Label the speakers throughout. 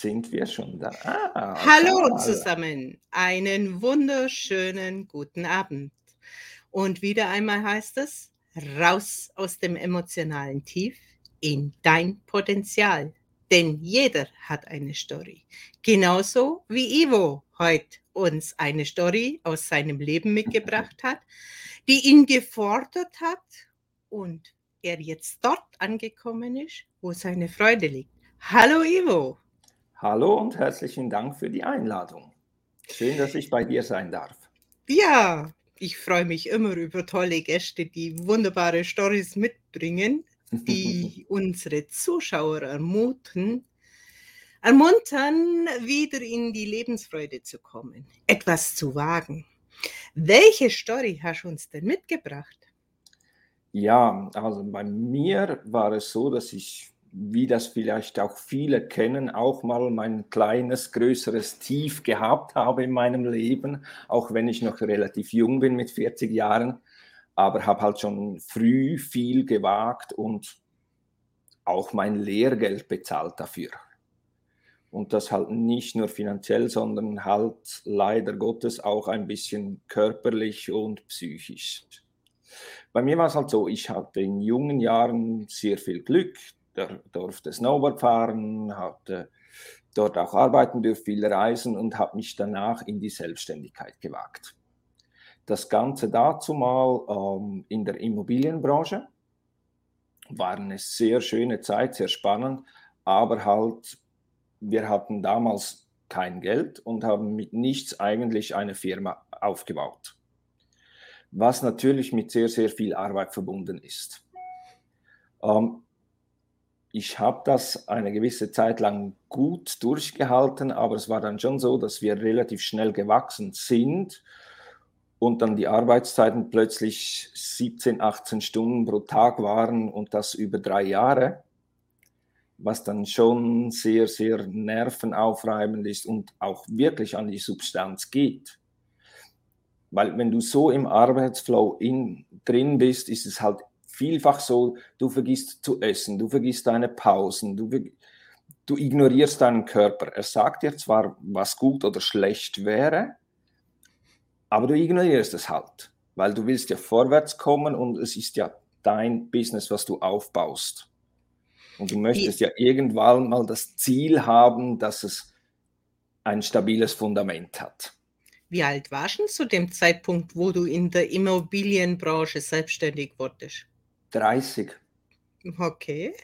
Speaker 1: sind wir schon da.
Speaker 2: Ah, Hallo zusammen, einen wunderschönen guten Abend. Und wieder einmal heißt es, raus aus dem emotionalen Tief in dein Potenzial. Denn jeder hat eine Story. Genauso wie Ivo heute uns eine Story aus seinem Leben mitgebracht hat, die ihn gefordert hat und er jetzt dort angekommen ist, wo seine Freude liegt. Hallo Ivo.
Speaker 1: Hallo und herzlichen Dank für die Einladung. Schön, dass ich bei dir sein darf.
Speaker 2: Ja, ich freue mich immer über tolle Gäste, die wunderbare Stories mitbringen, die unsere Zuschauer ermuten, ermuntern, wieder in die Lebensfreude zu kommen, etwas zu wagen. Welche Story hast du uns denn mitgebracht?
Speaker 1: Ja, also bei mir war es so, dass ich wie das vielleicht auch viele kennen, auch mal mein kleines, größeres Tief gehabt habe in meinem Leben, auch wenn ich noch relativ jung bin mit 40 Jahren, aber habe halt schon früh viel gewagt und auch mein Lehrgeld bezahlt dafür. Und das halt nicht nur finanziell, sondern halt leider Gottes auch ein bisschen körperlich und psychisch. Bei mir war es halt so, ich hatte in jungen Jahren sehr viel Glück, durfte Snowboard fahren, hatte dort auch arbeiten dürfen, viel reisen und habe mich danach in die Selbstständigkeit gewagt. Das Ganze dazu mal ähm, in der Immobilienbranche war eine sehr schöne Zeit, sehr spannend, aber halt, wir hatten damals kein Geld und haben mit nichts eigentlich eine Firma aufgebaut. Was natürlich mit sehr, sehr viel Arbeit verbunden ist. Ähm, ich habe das eine gewisse Zeit lang gut durchgehalten, aber es war dann schon so, dass wir relativ schnell gewachsen sind und dann die Arbeitszeiten plötzlich 17, 18 Stunden pro Tag waren und das über drei Jahre, was dann schon sehr, sehr nervenaufreibend ist und auch wirklich an die Substanz geht. Weil wenn du so im Arbeitsflow in, drin bist, ist es halt vielfach so, du vergisst zu essen, du vergisst deine Pausen, du, du ignorierst deinen Körper. Er sagt dir zwar, was gut oder schlecht wäre, aber du ignorierst es halt, weil du willst ja vorwärts kommen und es ist ja dein Business, was du aufbaust. Und du möchtest ja irgendwann mal das Ziel haben, dass es ein stabiles Fundament hat.
Speaker 2: Wie alt warst du zu dem Zeitpunkt, wo du in der Immobilienbranche selbstständig wurdest?
Speaker 1: 30.
Speaker 2: Okay.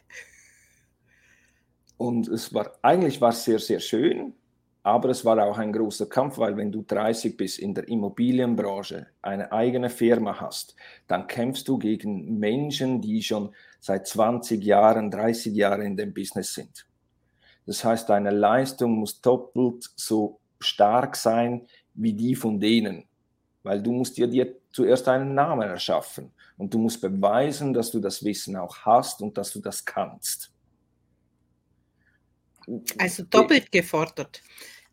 Speaker 1: Und es war eigentlich war es sehr, sehr schön, aber es war auch ein großer Kampf, weil wenn du 30 bist in der Immobilienbranche, eine eigene Firma hast, dann kämpfst du gegen Menschen, die schon seit 20 Jahren, 30 Jahren in dem Business sind. Das heißt, deine Leistung muss doppelt so stark sein wie die von denen, weil du musst dir, dir zuerst einen Namen erschaffen und du musst beweisen, dass du das Wissen auch hast und dass du das kannst.
Speaker 2: Also doppelt gefordert.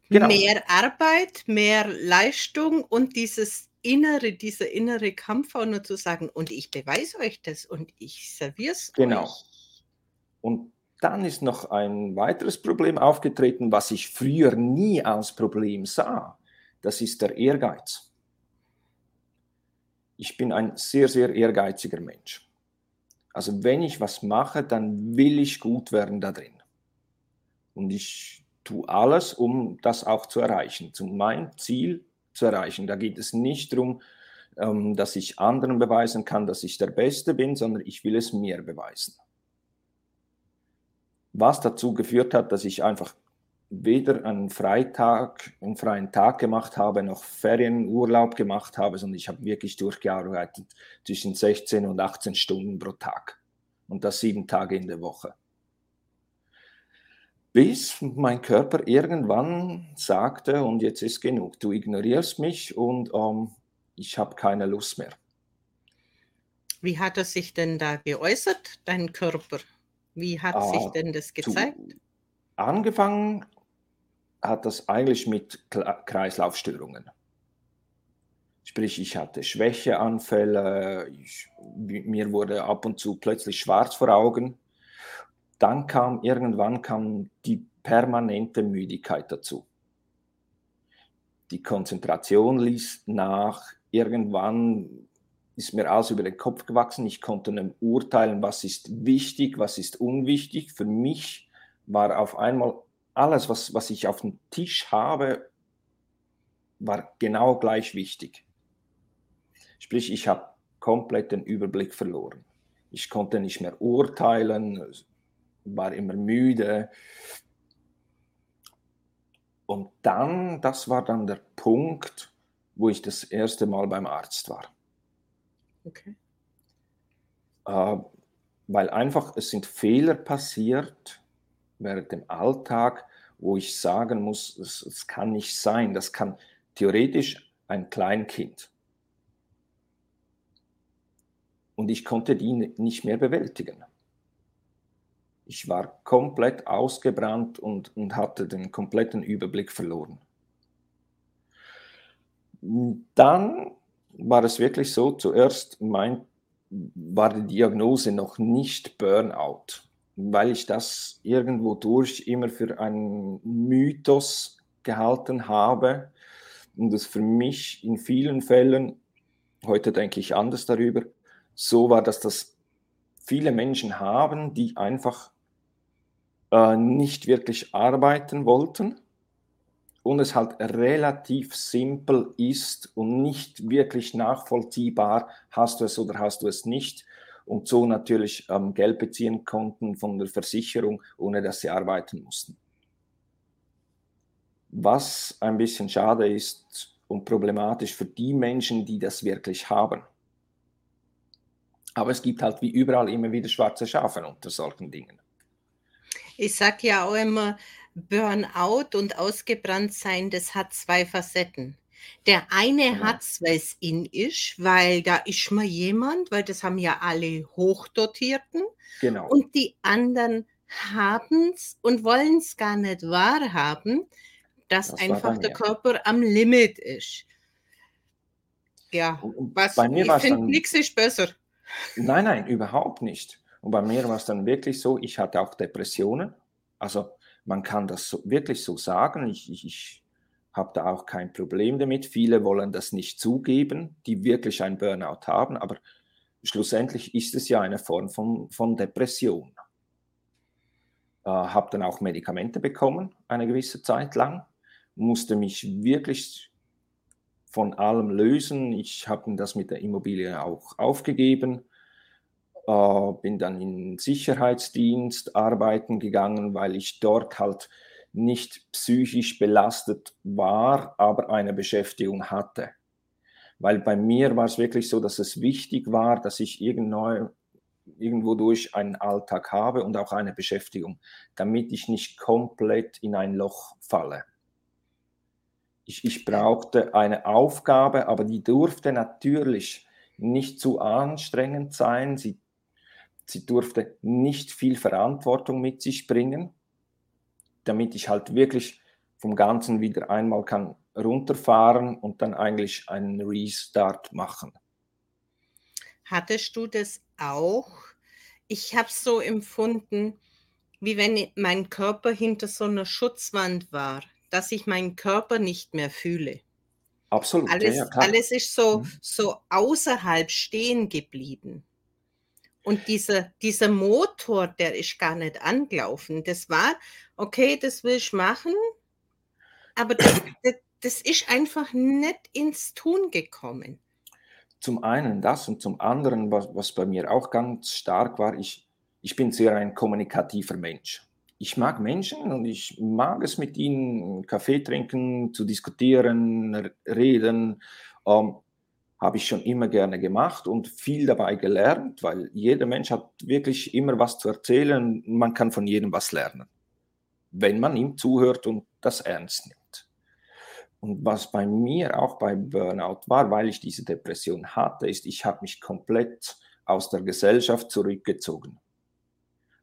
Speaker 2: Genau. Mehr Arbeit, mehr Leistung und dieses innere, dieser innere Kampf auch nur zu sagen, und ich beweise euch das und ich serviere es
Speaker 1: Genau. Euch. Und dann ist noch ein weiteres Problem aufgetreten, was ich früher nie als Problem sah. Das ist der Ehrgeiz ich bin ein sehr, sehr ehrgeiziger Mensch. Also wenn ich was mache, dann will ich gut werden da drin. Und ich tue alles, um das auch zu erreichen, um mein Ziel zu erreichen. Da geht es nicht darum, ähm, dass ich anderen beweisen kann, dass ich der Beste bin, sondern ich will es mir beweisen. Was dazu geführt hat, dass ich einfach weder einen Freitag, einen freien Tag gemacht habe, noch Ferienurlaub gemacht habe, sondern ich habe wirklich durchgearbeitet zwischen 16 und 18 Stunden pro Tag. Und das sieben Tage in der Woche. Bis mein Körper irgendwann sagte, und jetzt ist genug, du ignorierst mich und ähm, ich habe keine Lust mehr.
Speaker 2: Wie hat er sich denn da geäußert, dein Körper? Wie hat ah, sich denn das gezeigt?
Speaker 1: Angefangen hat das eigentlich mit Kreislaufstörungen. Sprich, ich hatte Schwächeanfälle, ich, mir wurde ab und zu plötzlich schwarz vor Augen. Dann kam irgendwann kam die permanente Müdigkeit dazu. Die Konzentration ließ nach. Irgendwann ist mir alles über den Kopf gewachsen. Ich konnte nicht urteilen, was ist wichtig, was ist unwichtig. Für mich war auf einmal alles, was, was ich auf dem Tisch habe, war genau gleich wichtig. Sprich, ich habe komplett den Überblick verloren. Ich konnte nicht mehr urteilen, war immer müde. Und dann, das war dann der Punkt, wo ich das erste Mal beim Arzt war. Okay. Äh, weil einfach, es sind Fehler passiert während dem Alltag, wo ich sagen muss, es kann nicht sein. Das kann theoretisch ein Kleinkind und ich konnte die nicht mehr bewältigen. Ich war komplett ausgebrannt und, und hatte den kompletten Überblick verloren. Dann war es wirklich so, zuerst mein, war die Diagnose noch nicht Burnout, weil ich das irgendwo durch immer für einen Mythos gehalten habe und es für mich in vielen Fällen, heute denke ich anders darüber, so war, dass das viele Menschen haben, die einfach äh, nicht wirklich arbeiten wollten und es halt relativ simpel ist und nicht wirklich nachvollziehbar, hast du es oder hast du es nicht und so natürlich ähm, Geld beziehen konnten von der Versicherung, ohne dass sie arbeiten mussten. Was ein bisschen schade ist und problematisch für die Menschen, die das wirklich haben. Aber es gibt halt wie überall immer wieder schwarze Schafe unter solchen Dingen.
Speaker 2: Ich sage ja auch immer, Burnout und ausgebrannt sein, das hat zwei Facetten. Der eine hat es, weil es in ist, weil da ist mal jemand, weil das haben ja alle Hochdotierten. Genau. Und die anderen haben es und wollen es gar nicht wahrhaben, dass das einfach der Körper am Limit ist. Ja, was, ich finde, nichts ist besser.
Speaker 1: Nein, nein, überhaupt nicht. Und bei mir war es dann wirklich so, ich hatte auch Depressionen. Also man kann das so, wirklich so sagen. Ich, ich, ich habe da auch kein Problem damit. Viele wollen das nicht zugeben, die wirklich ein Burnout haben. Aber schlussendlich ist es ja eine Form von, von Depression. Äh, habe dann auch Medikamente bekommen, eine gewisse Zeit lang. Musste mich wirklich von allem lösen. Ich habe das mit der Immobilie auch aufgegeben, äh, bin dann in Sicherheitsdienst arbeiten gegangen, weil ich dort halt nicht psychisch belastet war, aber eine Beschäftigung hatte. Weil bei mir war es wirklich so, dass es wichtig war, dass ich irgendwo, durch einen Alltag habe und auch eine Beschäftigung, damit ich nicht komplett in ein Loch falle ich, ich brauchte eine Aufgabe, aber die durfte natürlich nicht zu anstrengend sein. Sie, sie durfte nicht viel Verantwortung mit sich bringen, damit ich halt wirklich vom Ganzen wieder einmal kann runterfahren und dann eigentlich einen Restart machen.
Speaker 2: Hattest du das auch? Ich habe es so empfunden, wie wenn mein Körper hinter so einer Schutzwand war dass ich meinen Körper nicht mehr fühle.
Speaker 1: Absolut.
Speaker 2: Alles, ja, alles ist so, mhm. so außerhalb stehen geblieben. Und dieser, dieser Motor, der ist gar nicht angelaufen. Das war, okay, das will ich machen, aber das, das, das ist einfach nicht ins Tun gekommen.
Speaker 1: Zum einen das und zum anderen, was, was bei mir auch ganz stark war, ich, ich bin sehr ein kommunikativer Mensch ich mag Menschen und ich mag es mit ihnen Kaffee trinken, zu diskutieren, reden. Ähm, habe ich schon immer gerne gemacht und viel dabei gelernt, weil jeder Mensch hat wirklich immer was zu erzählen. Man kann von jedem was lernen, wenn man ihm zuhört und das ernst nimmt. Und was bei mir auch bei Burnout war, weil ich diese Depression hatte, ist, ich habe mich komplett aus der Gesellschaft zurückgezogen.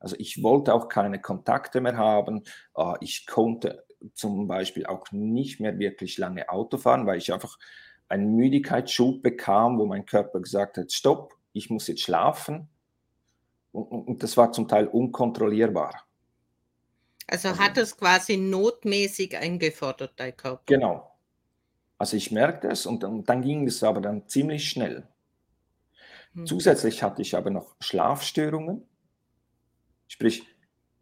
Speaker 1: Also ich wollte auch keine Kontakte mehr haben. Ah, ich konnte zum Beispiel auch nicht mehr wirklich lange Auto fahren, weil ich einfach einen Müdigkeitsschub bekam, wo mein Körper gesagt hat, stopp, ich muss jetzt schlafen. Und, das war zum Teil unkontrollierbar.
Speaker 2: Also, also hat es quasi notmäßig eingefordert, dein Körper?
Speaker 1: Genau. Also ich merkte es und dann, dann ging es aber dann ziemlich schnell. Hm. Zusätzlich hatte ich aber noch Schlafstörungen. Sprich,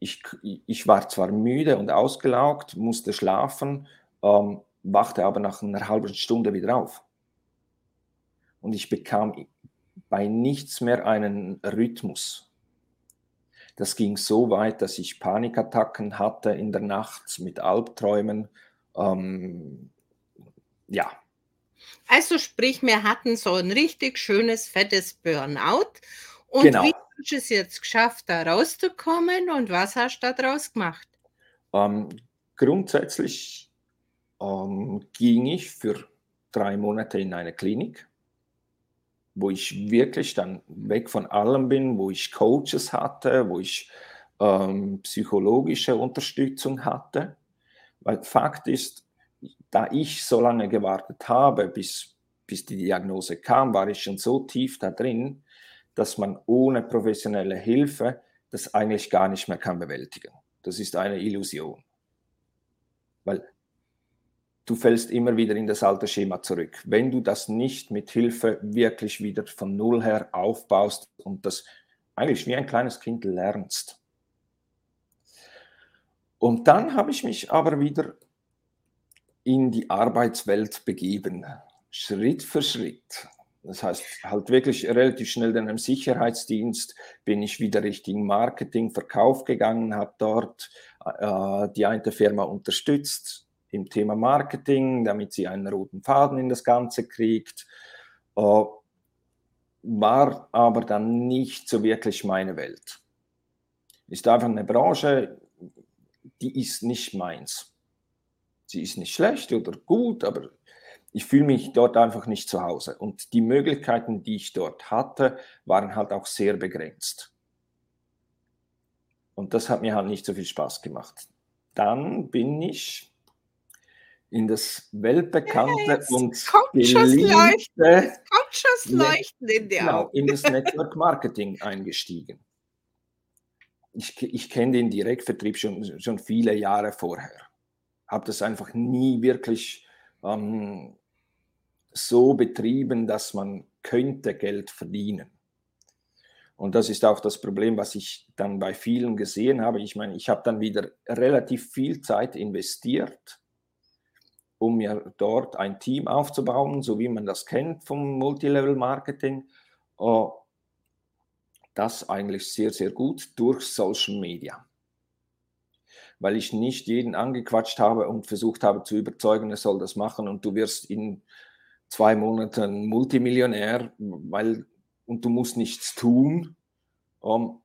Speaker 1: ich, ich war zwar müde und ausgelaugt, musste schlafen, ähm, wachte aber nach einer halben Stunde wieder auf. Und ich bekam bei nichts mehr einen Rhythmus. Das ging so weit, dass ich Panikattacken hatte in der Nacht mit Albträumen. Ähm, ja.
Speaker 2: Also sprich, wir hatten so ein richtig schönes, fettes Burnout. Und genau. wie hast du es jetzt geschafft, da rauszukommen und was hast du daraus gemacht?
Speaker 1: Ähm, grundsätzlich ähm, ging ich für drei Monate in eine Klinik wo ich wirklich dann weg von allem bin, wo ich Coaches hatte, wo ich ähm, psychologische Unterstützung hatte. Weil Fakt ist, da ich so lange gewartet habe, bis, bis die Diagnose kam, war ich schon so tief da drin, dass man ohne professionelle Hilfe das eigentlich gar nicht mehr kann bewältigen. Das ist eine Illusion. Du fällst immer wieder in das alte Schema zurück. Wenn du das nicht mit Hilfe wirklich wieder von Null her aufbaust und das eigentlich wie ein kleines Kind lernst. Und dann habe ich mich aber wieder in die Arbeitswelt begeben, Schritt für Schritt. Das heißt, halt wirklich relativ schnell in einem Sicherheitsdienst bin ich wieder Richtung Marketing, Verkauf gegangen, habe dort äh, die eine Firma unterstützt, im Thema Marketing, damit sie einen roten Faden in das Ganze kriegt. Äh, war aber dann nicht so wirklich meine Welt. Ist einfach eine Branche, die ist nicht meins. Sie ist nicht schlecht oder gut, aber ich fühle mich dort einfach nicht zu Hause. Und die Möglichkeiten, die ich dort hatte, waren halt auch sehr begrenzt. Und das hat mir halt nicht so viel Spaß gemacht. Dann bin ich in das weltbekannte ja, und
Speaker 2: beliebte schon Leuchten in dir genau,
Speaker 1: in das Network Marketing eingestiegen. Ich, ich kenne den Direktvertrieb schon, schon viele Jahre vorher. Habe das einfach nie wirklich ähm, so betrieben, dass man könnte Geld verdienen. Und das ist auch das Problem, was ich dann bei vielen gesehen habe. Ich meine, ich habe dann wieder relativ viel Zeit investiert um mir dort ein Team aufzubauen, so wie man das kennt vom Multilevel-Marketing. Uh, das eigentlich sehr, sehr gut durch Social Media. Weil ich nicht jeden angequatscht habe und versucht habe zu überzeugen, er soll das machen und du wirst in zwei Monaten Multimillionär, weil und du musst nichts tun. Um,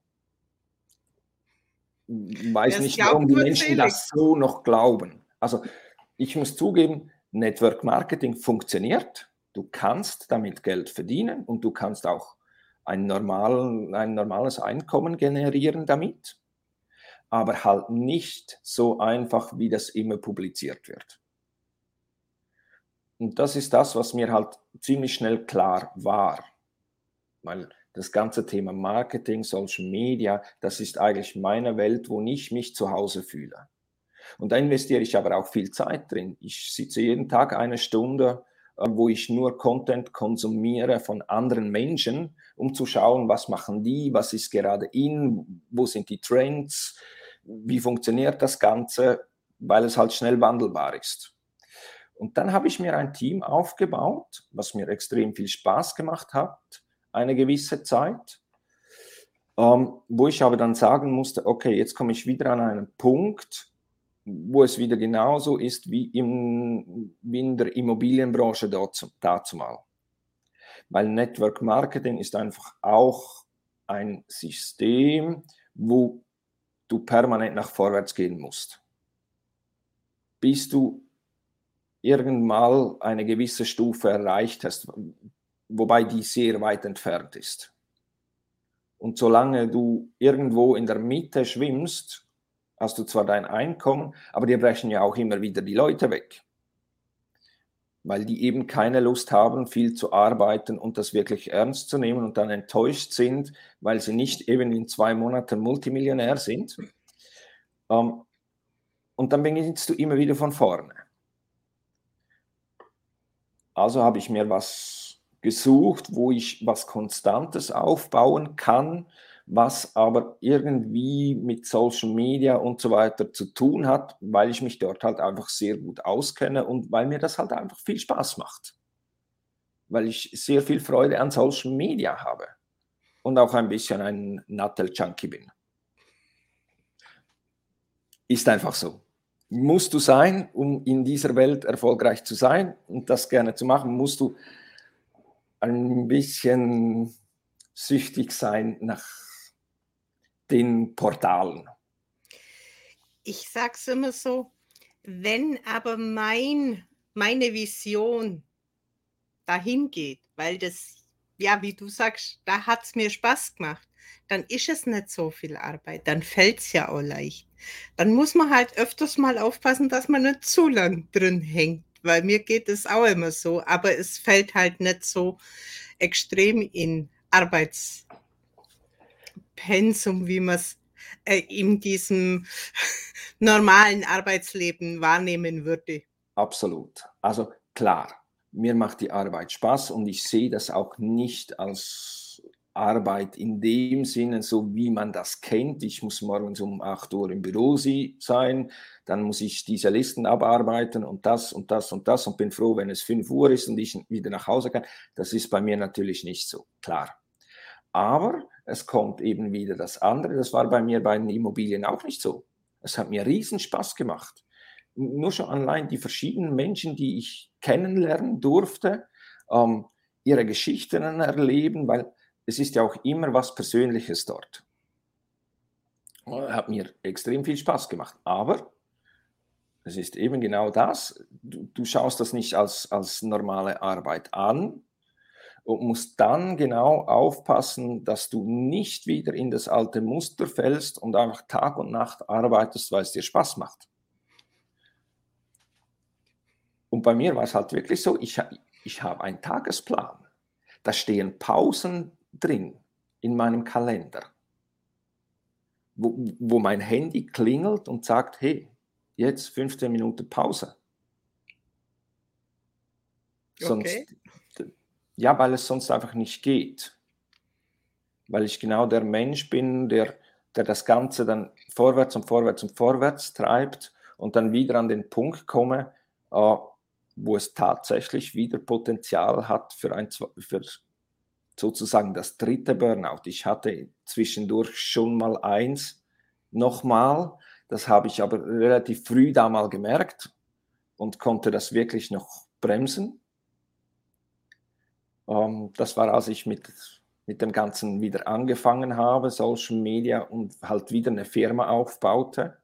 Speaker 1: weiß nicht, warum die Menschen das so noch glauben. Also ich muss zugeben, Network Marketing funktioniert. Du kannst damit Geld verdienen und du kannst auch ein, normal, ein normales Einkommen generieren damit, aber halt nicht so einfach, wie das immer publiziert wird. Und das ist das, was mir halt ziemlich schnell klar war, weil das ganze Thema Marketing, Social Media, das ist eigentlich meine Welt, wo ich mich zu Hause fühle. Und da investiere ich aber auch viel Zeit drin. Ich sitze jeden Tag eine Stunde, äh, wo ich nur Content konsumiere von anderen Menschen, um zu schauen, was machen die, was ist gerade in, wo sind die Trends, wie funktioniert das Ganze, weil es halt schnell wandelbar ist. Und dann habe ich mir ein Team aufgebaut, was mir extrem viel Spaß gemacht hat, eine gewisse Zeit, ähm, wo ich aber dann sagen musste, okay, jetzt komme ich wieder an einen Punkt, wo es wieder genauso ist wie, im, wie in der Immobilienbranche dazu, dazu mal. Weil Network Marketing ist einfach auch ein System, wo du permanent nach vorwärts gehen musst. Bis du irgendwann eine gewisse Stufe erreicht hast, wobei die sehr weit entfernt ist. Und solange du irgendwo in der Mitte schwimmst hast du zwar dein Einkommen, aber dir brechen ja auch immer wieder die Leute weg, weil die eben keine Lust haben, viel zu arbeiten und das wirklich ernst zu nehmen und dann enttäuscht sind, weil sie nicht eben in zwei Monaten Multimillionär sind. Ähm, Und dann beginnst du immer wieder von vorne. Also habe ich mir was gesucht, wo ich was Konstantes aufbauen kann, was aber irgendwie mit Social Media und so weiter zu tun hat, weil ich mich dort halt einfach sehr gut auskenne und weil mir das halt einfach viel Spaß macht. Weil ich sehr viel Freude an Social Media habe und auch ein bisschen ein Nattel-Junkie bin. Ist einfach so. Musst du sein, um in dieser Welt erfolgreich zu sein und das gerne zu machen, musst du ein bisschen süchtig sein nach den Portalen.
Speaker 2: Ich sage es immer so, wenn aber mein, meine Vision dahin geht, weil das, ja, wie du sagst, da hat es mir Spaß gemacht, dann ist es nicht so viel Arbeit, dann fällt es ja auch leicht. Dann muss man halt öfters mal aufpassen, dass man nicht zu lang drin hängt, weil mir geht es auch immer so, aber es fällt halt nicht so extrem in Arbeitspensum, wie man es äh, in diesem normalen Arbeitsleben wahrnehmen würde.
Speaker 1: Absolut. Also klar, mir macht die Arbeit Spaß und ich sehe das auch nicht als Arbeit in dem Sinne, so wie man das kennt. Ich muss morgens um 8 Uhr im Büro sein, dann muss ich diese Listen abarbeiten und das und das und das und bin froh, wenn es 5 Uhr ist und ich wieder nach Hause kann. Das ist bei mir natürlich nicht so, klar. Aber es kommt eben wieder das andere. Das war bei mir bei den Immobilien auch nicht so. Es hat mir riesen Spaß gemacht. Nur schon allein die verschiedenen Menschen, die ich kennenlernen durfte, ähm, ihre Geschichten erleben, weil es ist ja auch immer was Persönliches dort. Hat mir extrem viel Spaß gemacht. Aber es ist eben genau das. Du, du schaust das nicht als, als normale Arbeit an und musst dann genau aufpassen, dass du nicht wieder in das alte Muster fällst und einfach Tag und Nacht arbeitest, weil es dir Spaß macht. Und bei mir war es halt wirklich so, ich, ich habe einen Tagesplan. Da stehen Pausen drin in meinem Kalender, wo, wo mein Handy klingelt und sagt, hey, jetzt 15 Minuten Pause. Sonst, okay. Ja, weil es sonst einfach nicht geht. Weil ich genau der Mensch bin, der, der das Ganze dann vorwärts und vorwärts und vorwärts treibt und dann wieder an den Punkt komme, äh, wo es tatsächlich wieder Potenzial hat für, ein, für sozusagen das dritte Burnout. Ich hatte zwischendurch schon mal eins nochmal, das habe ich aber relativ früh da mal gemerkt und konnte das wirklich noch bremsen. Ähm, das war, als ich mit, mit dem Ganzen wieder angefangen habe, Social Media und halt wieder eine Firma aufbaute.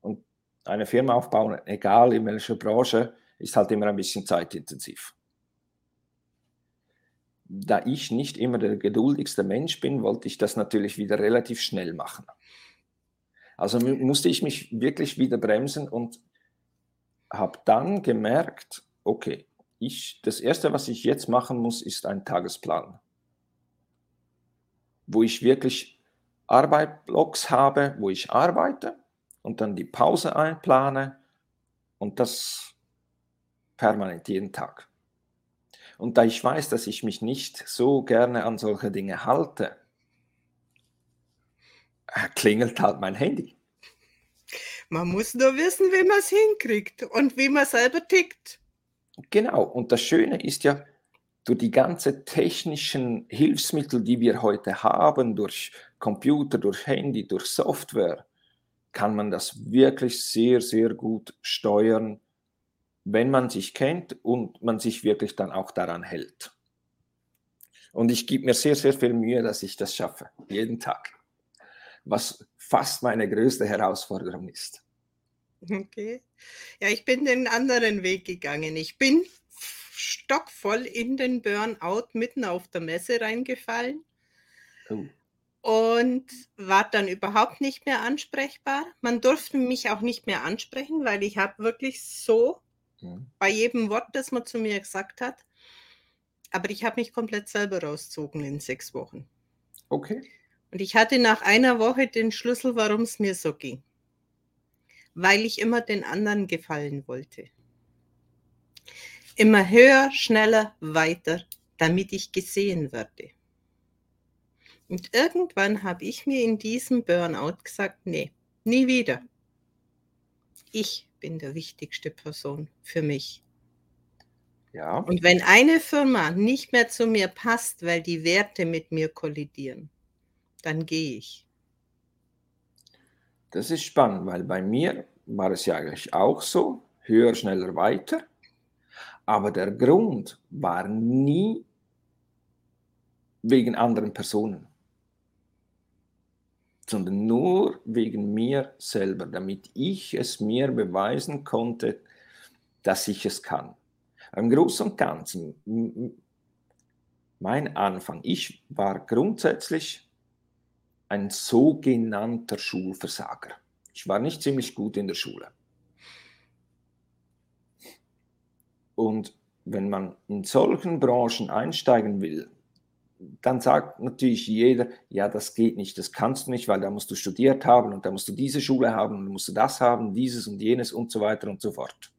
Speaker 1: Und eine Firma aufbauen, egal in welcher Branche, ist halt immer ein bisschen zeitintensiv da ich nicht immer der geduldigste Mensch bin, wollte ich das natürlich wieder relativ schnell machen. Also musste ich mich wirklich wieder bremsen und habe dann gemerkt, okay, ich, das Erste, was ich jetzt machen muss, ist ein Tagesplan, wo ich wirklich Arbeitblocks habe, wo ich arbeite und dann die Pause einplane und das permanent jeden Tag. Und da ich weiß, dass ich mich nicht so gerne an solche Dinge halte, äh, klingelt halt mein Handy.
Speaker 2: Man muss nur wissen, wie man es hinkriegt und wie man selber tickt.
Speaker 1: Genau, und das Schöne ist ja, durch die ganzen technischen Hilfsmittel, die wir heute haben, durch Computer, durch Handy, durch Software, kann man das wirklich sehr, sehr gut steuern wenn man sich kennt und man sich wirklich dann auch daran hält. Und ich gebe mir sehr, sehr viel Mühe, dass ich das schaffe, jeden Tag. Was fast meine größte Herausforderung ist.
Speaker 2: Okay. Ja, ich bin den anderen Weg gegangen. Ich bin stockvoll in den Burnout mitten auf der Messe reingefallen. Oh. Und war dann überhaupt nicht mehr ansprechbar. Man durfte mich auch nicht mehr ansprechen, weil ich habe wirklich so Mhm. Bei jedem Wort, das man zu mir gesagt hat. Aber ich habe mich komplett selber rausgezogen in sechs Wochen.
Speaker 1: Okay.
Speaker 2: Und ich hatte nach einer Woche den Schlüssel, warum es mir so ging. Weil ich immer den anderen gefallen wollte. Immer höher, schneller, weiter, damit ich gesehen werde. Und irgendwann habe ich mir in diesem Burnout gesagt, nee, nie wieder. Ich bin der wichtigste Person für mich. Ja. Und wenn eine Firma nicht mehr zu mir passt, weil die Werte mit mir kollidieren, dann gehe ich.
Speaker 1: Das ist spannend, weil bei mir war es ja eigentlich auch so, höher, schneller, weiter. Aber der Grund war nie wegen anderen Personen, sondern nur wegen mir selber, damit ich es mir beweisen konnte, dass ich es kann. Im Großen und Ganzen, mein Anfang, ich war grundsätzlich ein sogenannter Schulversager. Ich war nicht ziemlich gut in der Schule. Und wenn man in solchen Branchen einsteigen will, dann sagt natürlich jeder, ja, das geht nicht, das kannst du nicht, weil da musst du studiert haben und da musst du diese Schule haben und musst du das haben, dieses und jenes und so weiter und so fort.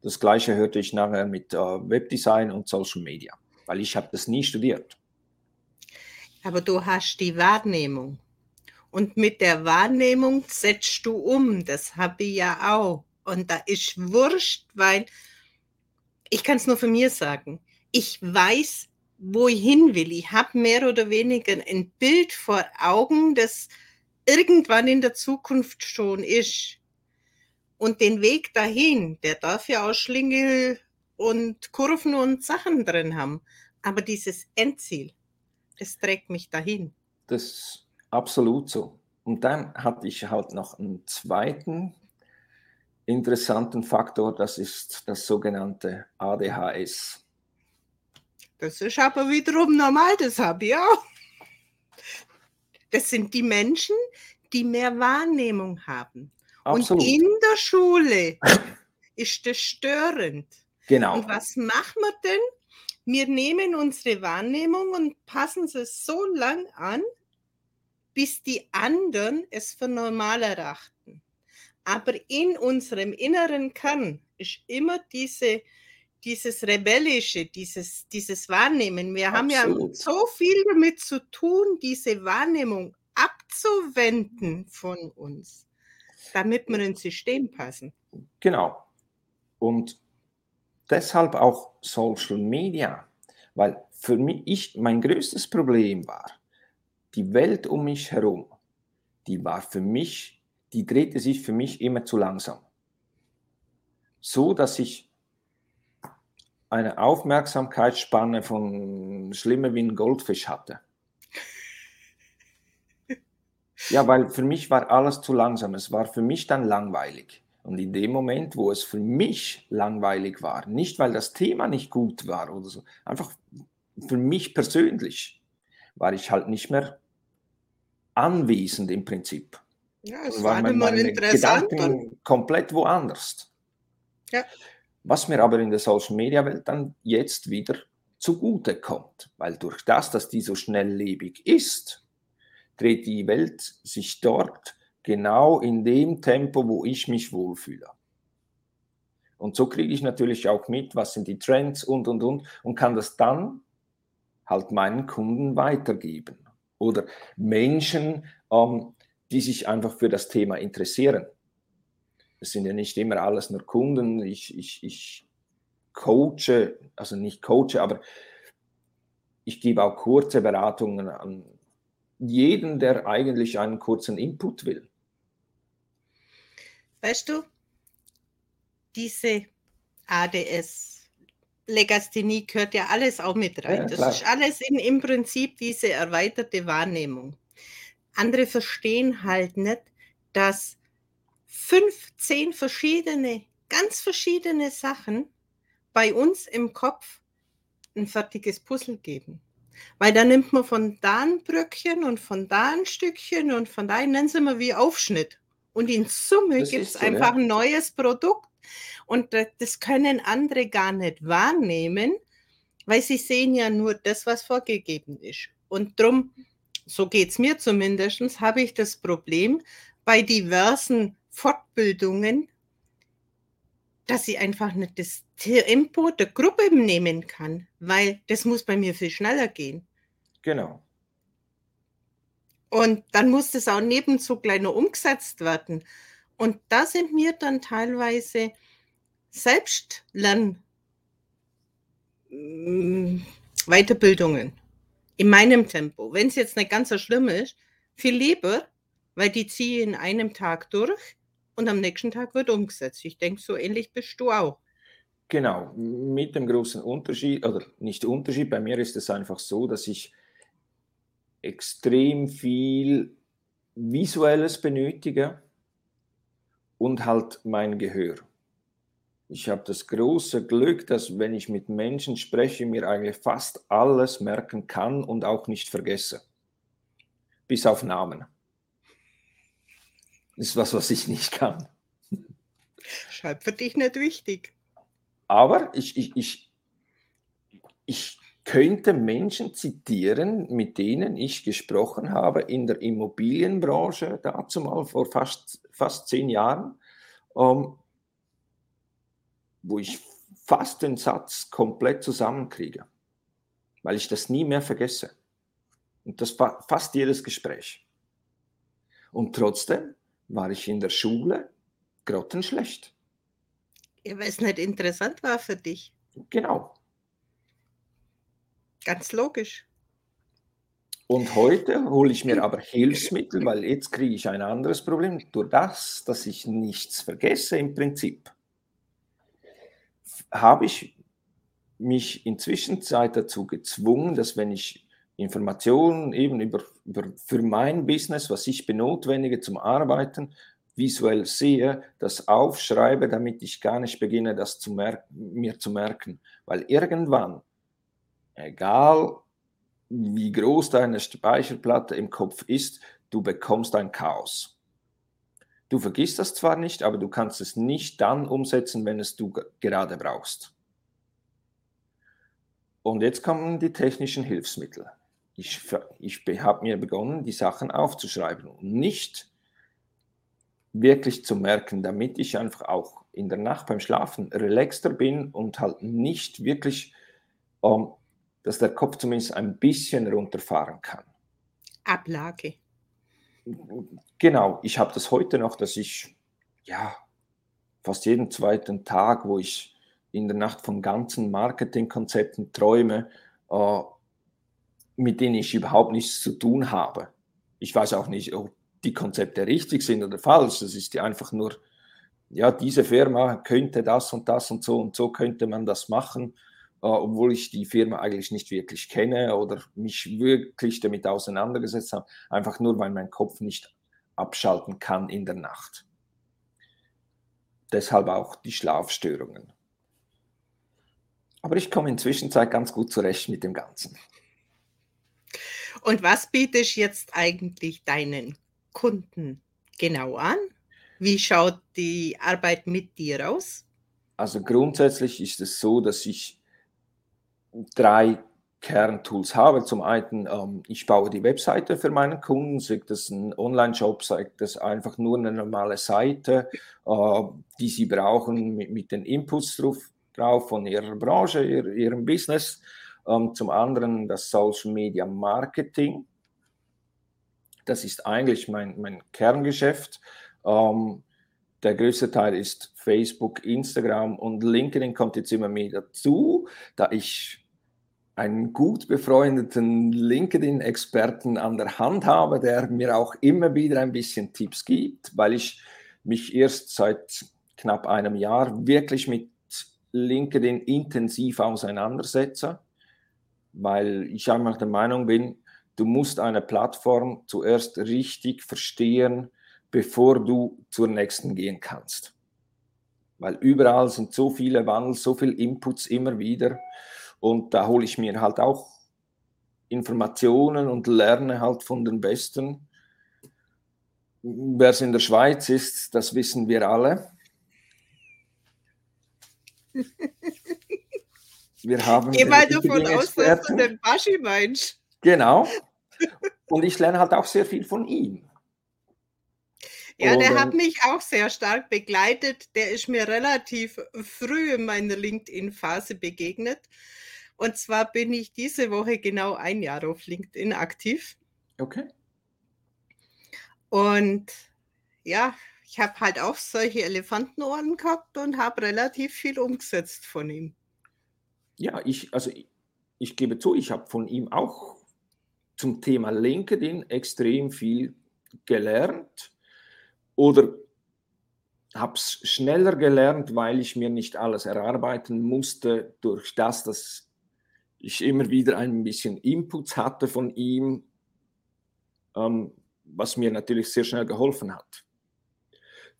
Speaker 1: Das gleiche hörte ich nachher mit äh, Webdesign und Social Media, weil ich habe das nie studiert.
Speaker 2: Aber du hast die Wahrnehmung. Und mit der Wahrnehmung setzt du um. Das habe ich ja auch. Und da ist wurscht, weil ich kann es nur von mir sagen. Ich weiß, wo ich hin will. Ich habe mehr oder weniger ein Bild vor Augen, das irgendwann in der Zukunft schon ist. Und den Weg dahin, der darf ja auch Schlingel und Kurven und Sachen drin haben. Aber dieses Endziel, das trägt mich dahin.
Speaker 1: Das ist absolut so. Und dann hatte ich halt noch einen zweiten interessanten Faktor, das ist das sogenannte ADHS.
Speaker 2: Das ist aber wiederum normal, das habe ich auch. Das sind die Menschen, die mehr Wahrnehmung haben. Absolut. Und in der Schule ist das störend.
Speaker 1: Genau.
Speaker 2: Und was machen wir denn? Wir nehmen unsere Wahrnehmung und passen sie so lang an, bis die anderen es für normal erachten. Aber in unserem inneren Kern ist immer diese dieses Rebellische, dieses, dieses Wahrnehmen. Wir Absolut. haben ja so viel damit zu tun, diese Wahrnehmung abzuwenden von uns, damit wir ins System passen.
Speaker 1: Genau. Und deshalb auch Social Media, weil für mich, ich, mein größtes Problem war, die Welt um mich herum, die war für mich, die drehte sich für mich immer zu langsam. So, dass ich eine Aufmerksamkeitsspanne von schlimmer wie ein Goldfisch hatte. Ja, weil für mich war alles zu langsam. Es war für mich dann langweilig. Und in dem Moment, wo es für mich langweilig war, nicht weil das Thema nicht gut war oder so, einfach für mich persönlich, war ich halt nicht mehr anwesend im Prinzip.
Speaker 2: Ja, es war, meine, meine Gedanken
Speaker 1: komplett woanders.
Speaker 2: Ja.
Speaker 1: Was mir aber in der Social Media Welt dann jetzt wieder zugute kommt, weil durch das, dass die so schnelllebig ist, dreht die Welt sich dort genau in dem Tempo, wo ich mich wohlfühle. Und so kriege ich natürlich auch mit, was sind die Trends und, und, und, und kann das dann halt meinen Kunden weitergeben. Oder Menschen, ähm, die sich einfach für das Thema interessieren es sind ja nicht immer alles nur Kunden. Ich, ich, ich coache, also nicht coache, aber ich gebe auch kurze Beratungen an jeden, der eigentlich einen kurzen Input will.
Speaker 2: Weißt du, diese ADS, Legasthenie gehört ja alles auch mit rein. Ja, das ist alles in, im Prinzip diese erweiterte Wahrnehmung. Andere verstehen halt nicht, dass 15 verschiedene, ganz verschiedene Sachen bei uns im Kopf ein fertiges Puzzle geben. Weil da nimmt man von da ein Brückchen und von da ein Stückchen und von da nennen sie mal wie Aufschnitt. Und in Summe gibt es so, einfach ja. ein neues Produkt. Und das können andere gar nicht wahrnehmen, weil sie sehen ja nur das, was vorgegeben ist. Und darum, so geht es mir zumindest, habe ich das Problem bei diversen Fortbildungen, dass ich einfach nicht das Tempo der Gruppe nehmen kann, weil das muss bei mir viel schneller gehen.
Speaker 1: Genau.
Speaker 2: Und dann muss das auch nebenzu gleich noch umgesetzt werden. Und da sind mir dann teilweise Selbstlern mm, Weiterbildungen in meinem Tempo, wenn es jetzt nicht ganz so schlimm ist, viel lieber, weil die ziehe in einem Tag durch und am nächsten Tag wird umgesetzt. Ich denke, so ähnlich bist du auch.
Speaker 1: Genau, mit dem großen Unterschied, oder nicht Unterschied, bei mir ist es einfach so, dass ich extrem viel Visuelles benötige und halt mein Gehör. Ich habe das große Glück, dass wenn ich mit Menschen spreche, mir eigentlich fast alles merken kann und auch nicht vergesse. Bis auf Namen. Das ist was, was ich nicht kann.
Speaker 2: Schreib für dich nicht wichtig.
Speaker 1: Aber ich, ich, ich, ich könnte Menschen zitieren, mit denen ich gesprochen habe in der Immobilienbranche, dazu mal vor fast, fast zehn Jahren, ähm, wo ich fast den Satz komplett zusammenkriege, weil ich das nie mehr vergesse. Und das war fast jedes Gespräch. Und trotzdem war ich in der Schule grottenschlecht.
Speaker 2: Ja, weil es nicht interessant war für dich.
Speaker 1: Genau.
Speaker 2: Ganz logisch.
Speaker 1: Und heute hole ich mir aber Hilfsmittel, weil jetzt kriege ich ein anderes Problem. Durch das, dass ich nichts vergesse im Prinzip, habe ich mich inzwischen Zeit dazu gezwungen, dass wenn ich Informationen eben über, über für mein Business, was ich benotwendige zum Arbeiten, visuell sehe, das aufschreibe, damit ich gar nicht beginne, das zu mir zu merken. Weil irgendwann egal wie groß deine Speicherplatte im Kopf ist, du bekommst ein Chaos. Du vergisst das zwar nicht, aber du kannst es nicht dann umsetzen, wenn es du gerade brauchst. Und jetzt kommen die technischen Hilfsmittel. Ich, ich habe mir begonnen, die Sachen aufzuschreiben und nicht wirklich zu merken, damit ich einfach auch in der Nacht beim Schlafen relaxter bin und halt nicht wirklich ähm, dass der Kopf zumindest ein bisschen runterfahren kann.
Speaker 2: Ablage.
Speaker 1: Genau, ich habe das heute noch, dass ich ja fast jeden zweiten Tag, wo ich in der Nacht von ganzen Marketingkonzepten träume, äh, mit denen ich überhaupt nichts zu tun habe. Ich weiß auch nicht, ob die Konzepte richtig sind oder falsch. Das ist ja einfach nur, ja, diese Firma könnte das und das und so und so könnte man das machen obwohl ich die Firma eigentlich nicht wirklich kenne oder mich wirklich damit auseinandergesetzt habe, einfach nur weil mein Kopf nicht abschalten kann in der Nacht. Deshalb auch die Schlafstörungen. Aber ich komme inzwischen ganz gut zurecht mit dem Ganzen.
Speaker 2: Und was bietest jetzt eigentlich deinen Kunden genau an? Wie schaut die Arbeit mit dir aus?
Speaker 1: Also grundsätzlich ist es so, dass ich drei Kerntools habe. Zum einen, ähm, ich baue die Webseite für meinen Kunden, sei das ein Online-Shop, sei das einfach nur eine normale Seite, äh, die sie brauchen mit, mit den Inputs drauf, drauf von ihrer Branche, ihr, ihrem Business. Ähm, zum anderen das Social Media Marketing. Das ist eigentlich mein, mein Kerngeschäft. Ähm, der größte Teil ist Facebook, Instagram und LinkedIn kommt jetzt immer mehr dazu, da ich einen gut befreundeten LinkedIn-Experten an der Hand habe, der mir auch immer wieder ein bisschen Tipps gibt, weil ich mich erst seit knapp einem Jahr wirklich mit LinkedIn intensiv auseinandersetze, weil ich einfach der Meinung bin, du musst eine Plattform zuerst richtig verstehen, bevor du zur nächsten gehen kannst. Weil überall sind so viele Wandel, so viele Inputs immer wieder. Und da hole ich mir halt auch Informationen und lerne halt von den Besten. Wer es in der Schweiz ist, das wissen wir alle.
Speaker 2: Wir haben Geh mal davon aus, dass du den Baschi meinst.
Speaker 1: Genau. Und ich lerne halt auch sehr viel von ihm.
Speaker 2: Ja, der hat mich auch sehr stark begleitet. Der ist mir relativ früh in meiner LinkedIn-Phase begegnet. Und zwar bin ich diese Woche genau ein Jahr auf LinkedIn aktiv.
Speaker 1: Okay.
Speaker 2: Und ja, ich habe halt auch solche Elefantenohren gehabt und habe relativ viel umgesetzt von ihm.
Speaker 1: Ja, ich, also ich, ich gebe zu, ich habe von ihm auch zum Thema LinkedIn extrem viel gelernt oder habe es schneller gelernt, weil ich mir nicht alles erarbeiten musste, durch das, dass ich immer wieder ein bisschen Inputs hatte von ihm, ähm, was mir natürlich sehr schnell geholfen hat.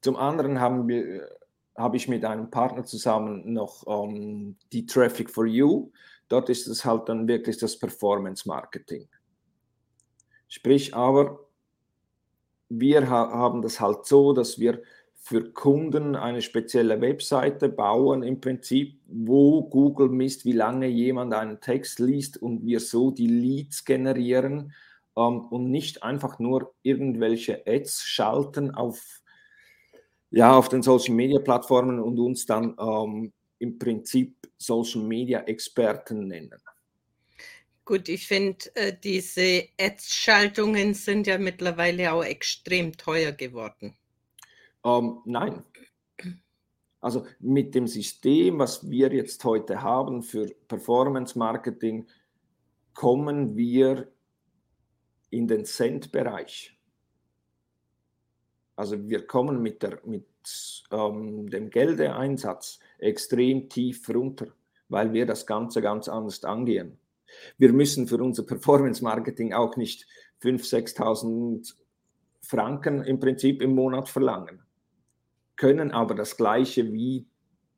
Speaker 1: Zum anderen haben wir, habe ich mit einem Partner zusammen noch ähm, die Traffic for You. Dort ist es halt dann wirklich das Performance Marketing. Sprich aber, wir ha haben das halt so, dass wir für Kunden eine spezielle Webseite bauen im Prinzip, wo Google misst, wie lange jemand einen Text liest und wir so die Leads generieren ähm, und nicht einfach nur irgendwelche Ads schalten auf, ja, auf den Social Media Plattformen und uns dann ähm, im Prinzip Social Media Experten nennen.
Speaker 2: Gut, ich finde, äh, diese Ads-Schaltungen sind ja mittlerweile auch extrem teuer geworden.
Speaker 1: Ähm, nein. Also mit dem System, was wir jetzt heute haben für Performance Marketing, kommen wir in den Cent-Bereich. Also wir kommen mit, der, mit ähm, dem Geldeinsatz extrem tief runter, weil wir das Ganze ganz anders angehen. Wir müssen für unser Performance Marketing auch nicht 5.000, 6.000 Franken im Prinzip im Monat verlangen, können aber das Gleiche wie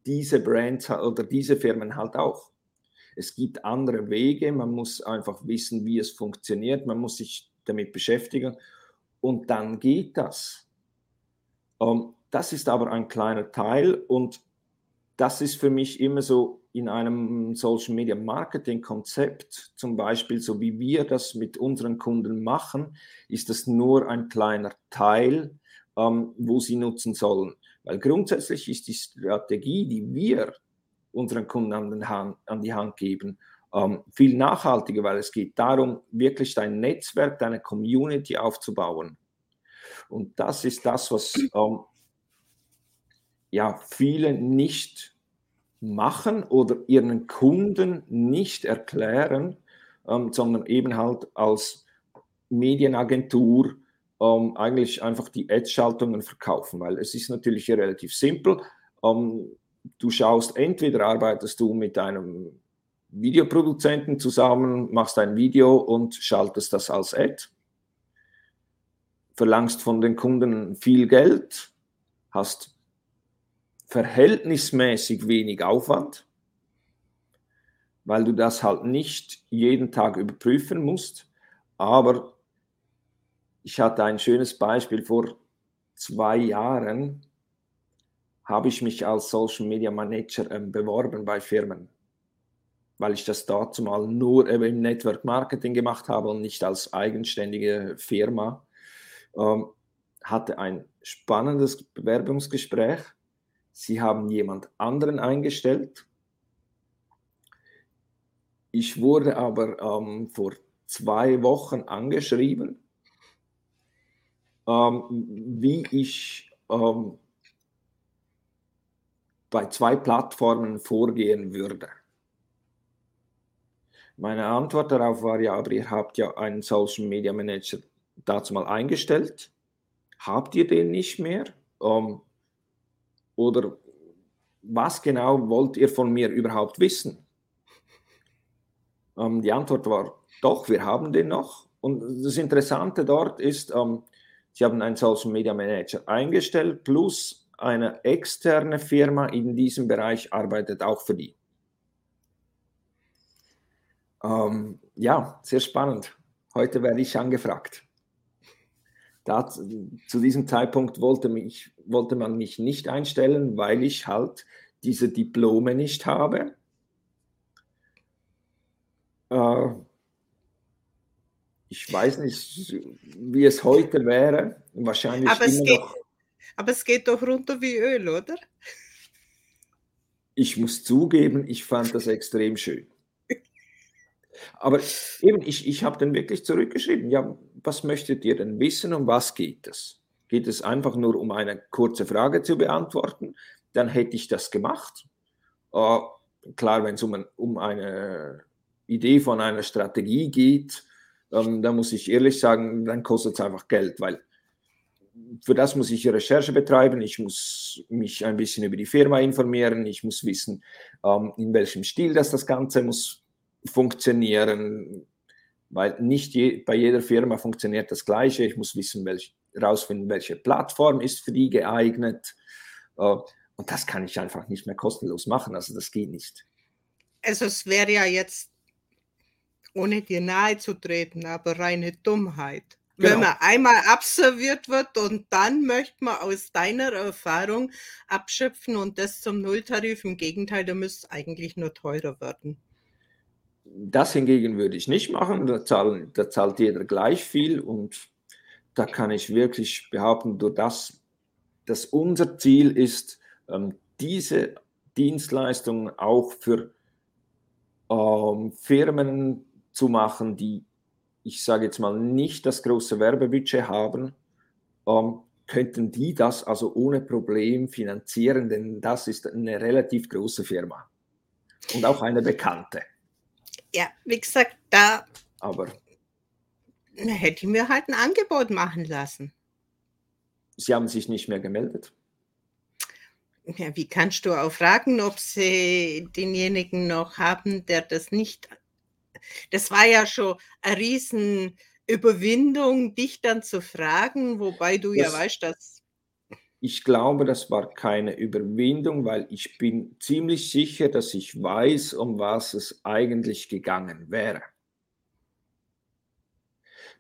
Speaker 1: diese Brands oder diese Firmen halt auch. Es gibt andere Wege, man muss einfach wissen, wie es funktioniert, man muss sich damit beschäftigen und dann geht das. Ähm, das ist aber ein kleiner Teil und das ist für mich immer so in einem Social Media Marketing Konzept, zum Beispiel so wie wir das mit unseren Kunden machen, ist das nur ein kleiner Teil, ähm, wo sie nutzen sollen. Weil grundsätzlich ist die Strategie, die wir unseren Kunden an, Hand, an die Hand geben, ähm, viel nachhaltiger, weil es geht darum, wirklich dein Netzwerk, deine Community aufzubauen. Und das ist das, was ähm, ja viele nicht machen oder ihren Kunden nicht erklären, ähm, sondern eben halt als Medienagentur ähm, eigentlich einfach die Ad-Schaltungen verkaufen, weil es ist natürlich relativ simpel. Ähm, du schaust, entweder arbeitest du mit einem Videoproduzenten zusammen, machst ein Video und schaltest das als Ad, verlangst von den Kunden viel Geld, hast verhältnismäßig wenig Aufwand, weil du das halt nicht jeden Tag überprüfen musst. Aber ich hatte ein schönes Beispiel vor zwei Jahren habe ich mich als Social Media Manager ähm, beworben bei Firmen, weil ich das dazu mal nur im Network Marketing gemacht habe und nicht als eigenständige Firma. Ähm, hatte ein spannendes Bewerbungsgespräch Sie haben jemand anderen eingestellt. Ich wurde aber ähm, vor zwei Wochen angeschrieben, ähm, wie ich ähm, bei zwei Plattformen vorgehen würde. Meine Antwort darauf war ja, aber ihr habt ja einen Social Media Manager dazu mal eingestellt. Habt ihr den nicht mehr? Ähm, oder was genau wollt ihr von mir überhaupt wissen? Ähm, die Antwort war, doch, wir haben den noch. Und das Interessante dort ist, ähm, sie haben einen Social Media Manager eingestellt, plus eine externe Firma in diesem Bereich arbeitet auch für die. Ähm, ja, sehr spannend. Heute werde ich angefragt. Das, zu diesem Zeitpunkt wollte, mich, wollte man mich nicht einstellen, weil ich halt diese Diplome nicht habe. Äh, ich weiß nicht, wie es heute wäre. Wahrscheinlich
Speaker 2: Aber es geht, Aber es geht doch runter wie Öl, oder?
Speaker 1: Ich muss zugeben, ich fand das extrem schön. Aber eben, ich, ich habe dann wirklich zurückgeschrieben, ja, was möchtet ihr denn wissen, um was geht es? Geht es einfach nur um eine kurze Frage zu beantworten? Dann hätte ich das gemacht. Äh, klar, wenn es um, um eine Idee von einer Strategie geht, ähm, dann muss ich ehrlich sagen, dann kostet es einfach Geld, weil für das muss ich Recherche betreiben, ich muss mich ein bisschen über die Firma informieren, ich muss wissen, ähm, in welchem Stil das, das Ganze muss funktionieren, weil nicht je, bei jeder Firma funktioniert das Gleiche. Ich muss wissen, welch, rausfinden, welche Plattform ist für die geeignet. Äh, und das kann ich einfach nicht mehr kostenlos machen. Also das geht nicht.
Speaker 2: Also es wäre ja jetzt, ohne dir nahe zu treten, aber reine Dummheit. Genau. Wenn man einmal abserviert wird und dann möchte man aus deiner Erfahrung abschöpfen und das zum Nulltarif. Im Gegenteil, da müsste es eigentlich nur teurer werden.
Speaker 1: Das hingegen würde ich nicht machen. Da, zahlen, da zahlt jeder gleich viel und da kann ich wirklich behaupten, durch das, dass unser Ziel ist, ähm, diese Dienstleistungen auch für ähm, Firmen zu machen, die, ich sage jetzt mal, nicht das große Werbebudget haben, ähm, könnten die das also ohne Problem finanzieren, denn das ist eine relativ große Firma und auch eine bekannte.
Speaker 2: Ja, wie gesagt, da Aber hätte ich mir halt ein Angebot machen lassen.
Speaker 1: Sie haben sich nicht mehr gemeldet?
Speaker 2: Ja, wie kannst du auch fragen, ob sie denjenigen noch haben, der das nicht. Das war ja schon eine Riesenüberwindung, dich dann zu fragen, wobei du das, ja weißt, dass.
Speaker 1: Ich glaube, das war keine Überwindung, weil ich bin ziemlich sicher, dass ich weiß, um was es eigentlich gegangen wäre.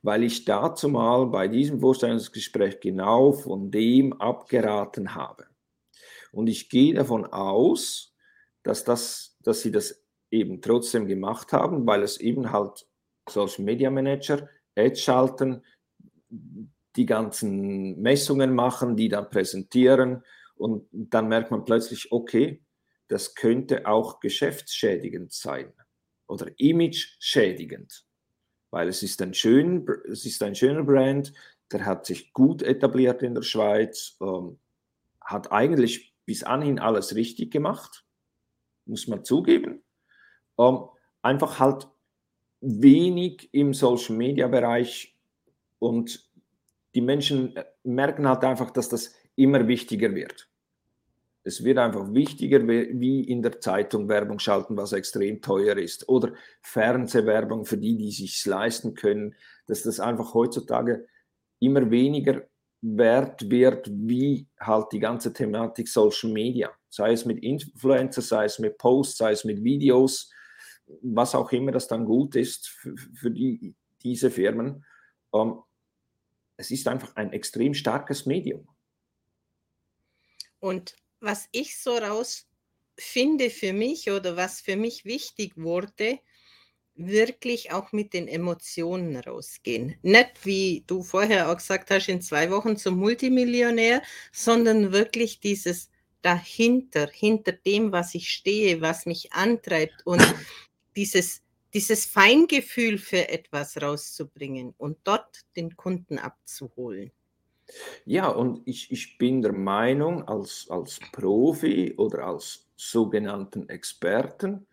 Speaker 1: Weil ich dazu mal bei diesem Vorstellungsgespräch genau von dem abgeraten habe. Und ich gehe davon aus, dass, das, dass sie das eben trotzdem gemacht haben, weil es eben halt Social Media Manager, Ads schalten, die ganzen Messungen machen, die dann präsentieren und dann merkt man plötzlich, okay, das könnte auch geschäftsschädigend sein oder image-schädigend, weil es ist, ein schön, es ist ein schöner Brand, der hat sich gut etabliert in der Schweiz, ähm, hat eigentlich bis anhin alles richtig gemacht, muss man zugeben. Ähm, einfach halt wenig im Social Media Bereich und die Menschen äh, merken halt einfach, dass das immer wichtiger wird. Es wird einfach wichtiger, wie in der Zeitung Werbung schalten, was extrem teuer ist. Oder Fernsehwerbung für die, die sich leisten können, dass das einfach heutzutage immer weniger wert wird, wie halt die ganze Thematik Social Media, sei es mit Influencer, sei es mit Posts, sei es mit Videos, was auch immer das dann gut ist für, für die, diese Firmen. Ähm, es ist einfach ein extrem starkes Medium.
Speaker 2: Und was ich so rausfinde für mich oder was für mich wichtig wurde, wirklich auch mit den Emotionen rausgehen. Nicht, wie du vorher auch gesagt hast, in zwei Wochen zum Multimillionär, sondern wirklich dieses dahinter, hinter dem, was ich stehe, was mich antreibt und dieses, dieses Feingefühl für etwas rauszubringen und dort den Kunden abzuholen.
Speaker 1: Ja, und ich, ich bin der Meinung, als, als Profi oder als sogenannten Experten,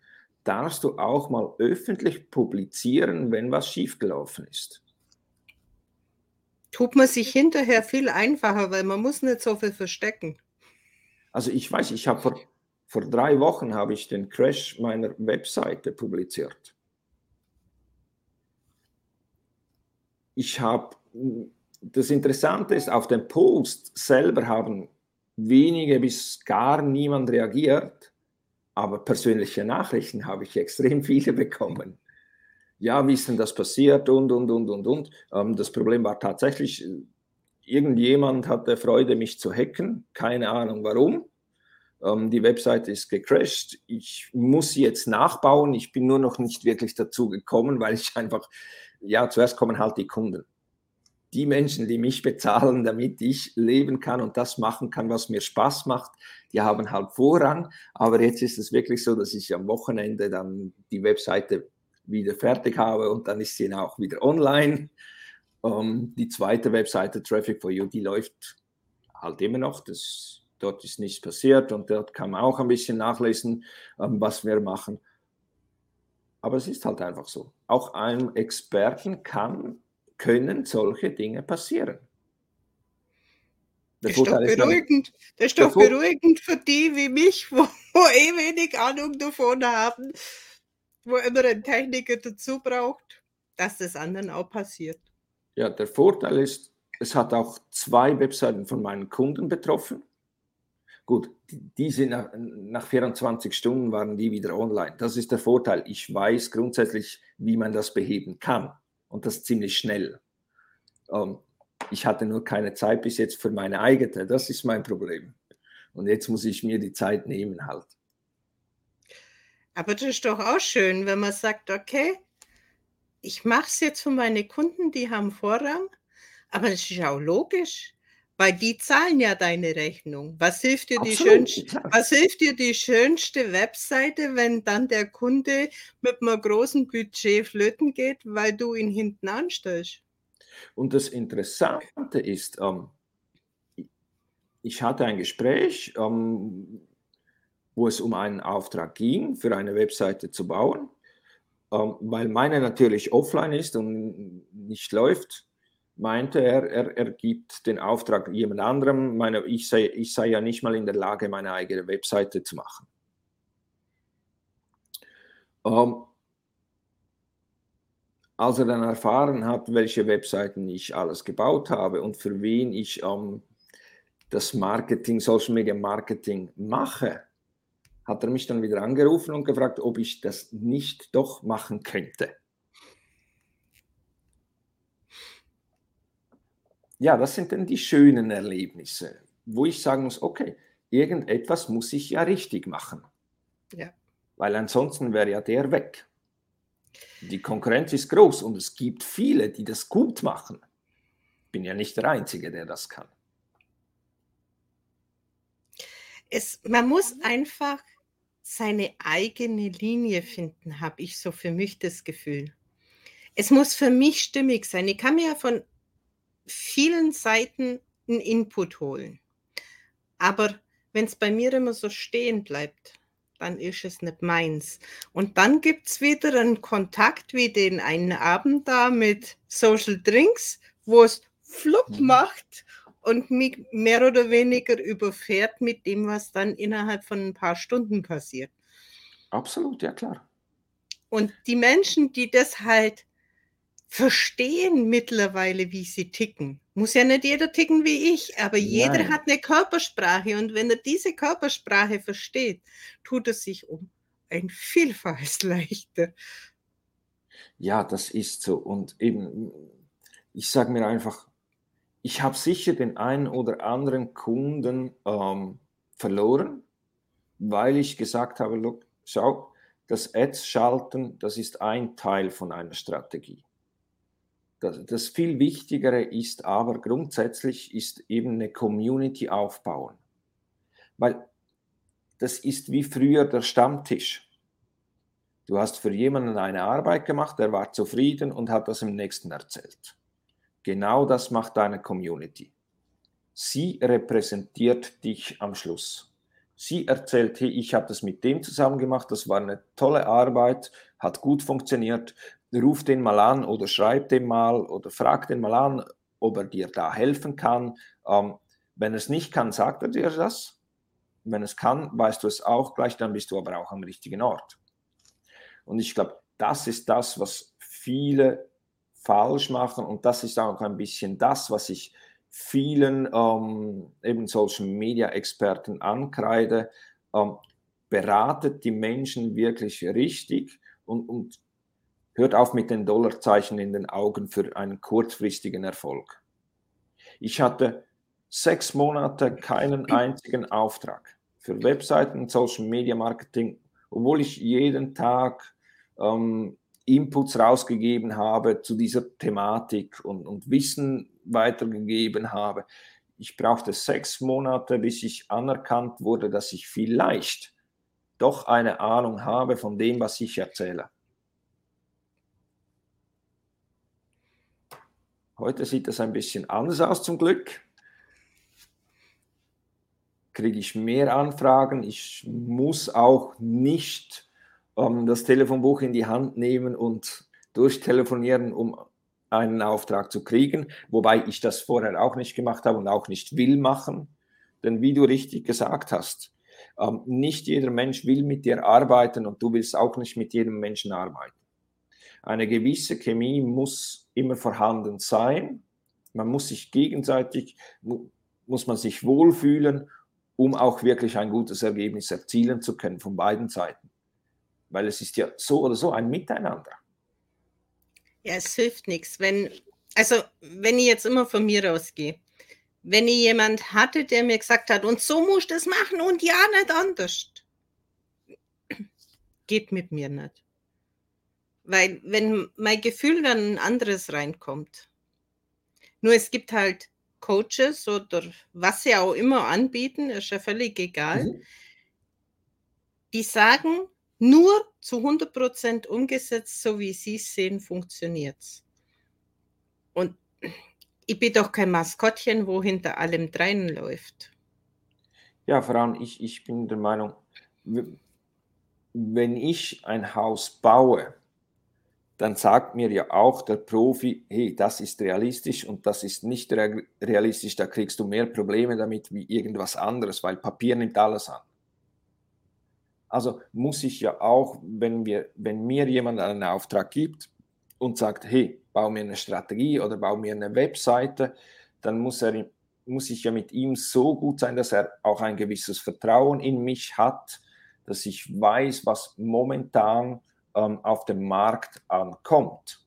Speaker 1: darfst du auch mal öffentlich publizieren, wenn was schiefgelaufen ist.
Speaker 2: Tut man sich hinterher viel einfacher, weil man muss nicht so viel verstecken.
Speaker 1: Also ich weiß, ich habe vor, vor drei Wochen habe ich den Crash meiner Webseite publiziert. Ich habe, das Interessante ist, auf den Post selber haben wenige bis gar niemand reagiert. Aber persönliche Nachrichten habe ich extrem viele bekommen. Ja, wie ist denn das passiert und, und, und, und, und. Ähm, das Problem war tatsächlich, irgendjemand hatte Freude, mich zu hacken. Keine Ahnung warum. Ähm, die Webseite ist gecrashed. Ich muss sie jetzt nachbauen. Ich bin nur noch nicht wirklich dazu gekommen, weil ich einfach, ja, zuerst kommen halt die Kunden. die Menschen, die mich bezahlen, damit ich leben kann und das machen kann, was mir Spaß macht, die haben halt Vorrang. Aber jetzt ist es wirklich so, dass ich am Wochenende dann die Webseite wieder fertig habe und dann ist sie auch wieder online. Ähm, die zweite Webseite Traffic for You, die läuft halt immer noch. Das, dort ist nichts passiert und dort kann man auch ein bisschen nachlesen, ähm, was wir machen. Aber es ist halt einfach so. Auch einem Experten kann, können solche Dinge passieren.
Speaker 2: Das ist doch beruhigend. Das ist doch beruhigend für die wie mich, wo, wo eh wenig Ahnung davon haben, wo immer ein Techniker dazu braucht, dass das anderen auch passiert.
Speaker 1: Ja, der Vorteil ist, es hat auch zwei Webseiten von meinen Kunden betroffen. Gut, die sind nach, nach 24 Stunden waren die wieder online. Das ist der Vorteil. Ich weiß grundsätzlich, wie man das beheben kann und das ziemlich schnell. Ähm, ich hatte nur keine Zeit bis jetzt für meine eigene. Das ist mein Problem. Und jetzt muss ich mir die Zeit nehmen halt.
Speaker 2: Aber das ist doch auch schön, wenn man sagt, okay, ich mache es jetzt für meine Kunden, die haben Vorrang, aber das ist auch logisch, weil die zahlen ja deine Rechnung. Was hilft dir, die schönste, was hilft dir die schönste Webseite, wenn dann der Kunde mit einem großen Budget flöten geht, weil du ihn hinten anstellst?
Speaker 1: Und das Interessante ist, ähm, ich hatte ein Gespräch, ähm, wo es um einen Auftrag ging, für eine Webseite zu bauen. Ähm, weil meine natürlich offline ist und nicht läuft, meinte er, er, er gibt den Auftrag jemand anderem. Meine, ich, sei, ich sei ja nicht mal in der Lage, meine eigene Webseite zu machen. Ähm, als er dann erfahren hat, welche Webseiten ich alles gebaut habe und für wen ich ähm, das Marketing, Social Media Marketing mache, hat er mich dann wieder angerufen und gefragt, ob ich das nicht doch machen könnte. Ja, das sind dann die schönen Erlebnisse, wo ich sagen muss, okay, irgendetwas muss ich ja richtig machen. Ja. Weil ansonsten wäre ja der weg. Die Konkurrenz ist groß und es gibt viele, die das gut machen. Ich bin ja nicht der Einzige, der das kann.
Speaker 2: Es, man muss einfach seine eigene Linie finden, habe ich so für mich das Gefühl. Es muss für mich stimmig sein. Ich kann mir ja von vielen Seiten einen Input holen. Aber wenn es bei mir immer so stehen bleibt, dann ist es nicht meins. Und dann gibt es wieder einen Kontakt wie den einen Abend da mit Social Drinks, wo es flupp mhm. macht und mich mehr oder weniger überfährt mit dem, was dann innerhalb von ein paar Stunden passiert.
Speaker 1: Absolut, ja klar.
Speaker 2: Und die Menschen, die das halt verstehen mittlerweile, wie sie ticken. Muss ja nicht jeder ticken wie ich, aber Nein. jeder hat eine Körpersprache und wenn er diese Körpersprache versteht, tut es sich um ein Vielfaches leichter.
Speaker 1: Ja, das ist so. Und eben, ich sage mir einfach, ich habe sicher den einen oder anderen Kunden ähm, verloren, weil ich gesagt habe, look, schau, das Ads-Schalten, das ist ein Teil von einer Strategie. Das, das, viel Wichtigere ist aber grundsätzlich ist eben eine Community aufbauen. Weil das ist wie früher der Stammtisch. Du hast für jemanden eine Arbeit gemacht, der war zufrieden und hat das im nächsten erzählt. Genau das macht deine Community. Sie repräsentiert dich am Schluss. Sie erzählt, hey, ich habe das mit dem zusammen gemacht, das war eine tolle Arbeit, hat gut funktioniert. Ruf den mal an oder schreib den mal oder frag den mal an, ob er dir da helfen kann. Ähm, wenn es nicht kann, sagt er dir das. Wenn es kann, weißt du es auch gleich, dann bist du aber auch am richtigen Ort. Und ich glaube, das ist das, was viele falsch machen. Und das ist auch ein bisschen das, was ich vielen ähm, eben Social Media Experten ankreide. Ähm, beratet die Menschen wirklich richtig und, und hört auf mit den Dollarzeichen in den Augen für einen kurzfristigen Erfolg. Ich hatte sechs Monate keinen einzigen Auftrag für Webseiten und Social Media Marketing, obwohl ich jeden Tag ähm, Inputs rausgegeben habe zu dieser Thematik und, und Wissen weitergegeben habe. Ich brauchte sechs Monate, bis ich anerkannt wurde, dass ich vielleicht doch eine Ahnung habe von dem, was ich erzähle. Heute sieht das ein bisschen anders aus zum Glück. Kriege ich mehr Anfragen. Ich muss auch nicht ähm, das Telefonbuch in die Hand nehmen und durchtelefonieren, um einen Auftrag zu kriegen, wobei ich das vorher auch nicht gemacht habe und auch nicht will machen. Denn wie du richtig gesagt hast, ähm, nicht jeder Mensch will mit dir arbeiten und du willst auch nicht mit jedem Menschen arbeiten. Eine gewisse Chemie muss immer vorhanden sein. Man muss sich gegenseitig, muss man sich wohlfühlen, um auch wirklich ein gutes Ergebnis erzielen zu können von beiden Seiten. Weil es ist ja so oder so ein Miteinander.
Speaker 2: Ja, es hilft nichts. Wenn, also, wenn ich jetzt immer von mir ausgehe, wenn ich jemand hatte, der mir gesagt hat, und so musst du es machen und ja, nicht anders, geht mit mir nicht. Weil wenn mein Gefühl dann ein anderes reinkommt, nur es gibt halt Coaches oder was sie auch immer anbieten, ist ja völlig egal, mhm. die sagen, nur zu 100% umgesetzt, so wie sie es sehen, funktioniert es. Und ich bin doch kein Maskottchen, wo hinter allem dreien läuft.
Speaker 1: Ja, Frau, ich, ich bin der Meinung, wenn ich ein Haus baue, dann sagt mir ja auch der Profi, hey, das ist realistisch und das ist nicht realistisch, da kriegst du mehr Probleme damit wie irgendwas anderes, weil Papier nimmt alles an. Also muss ich ja auch, wenn, wir, wenn mir jemand einen Auftrag gibt und sagt, hey, bau mir eine Strategie oder bau mir eine Webseite, dann muss, er, muss ich ja mit ihm so gut sein, dass er auch ein gewisses Vertrauen in mich hat, dass ich weiß, was momentan auf dem Markt ankommt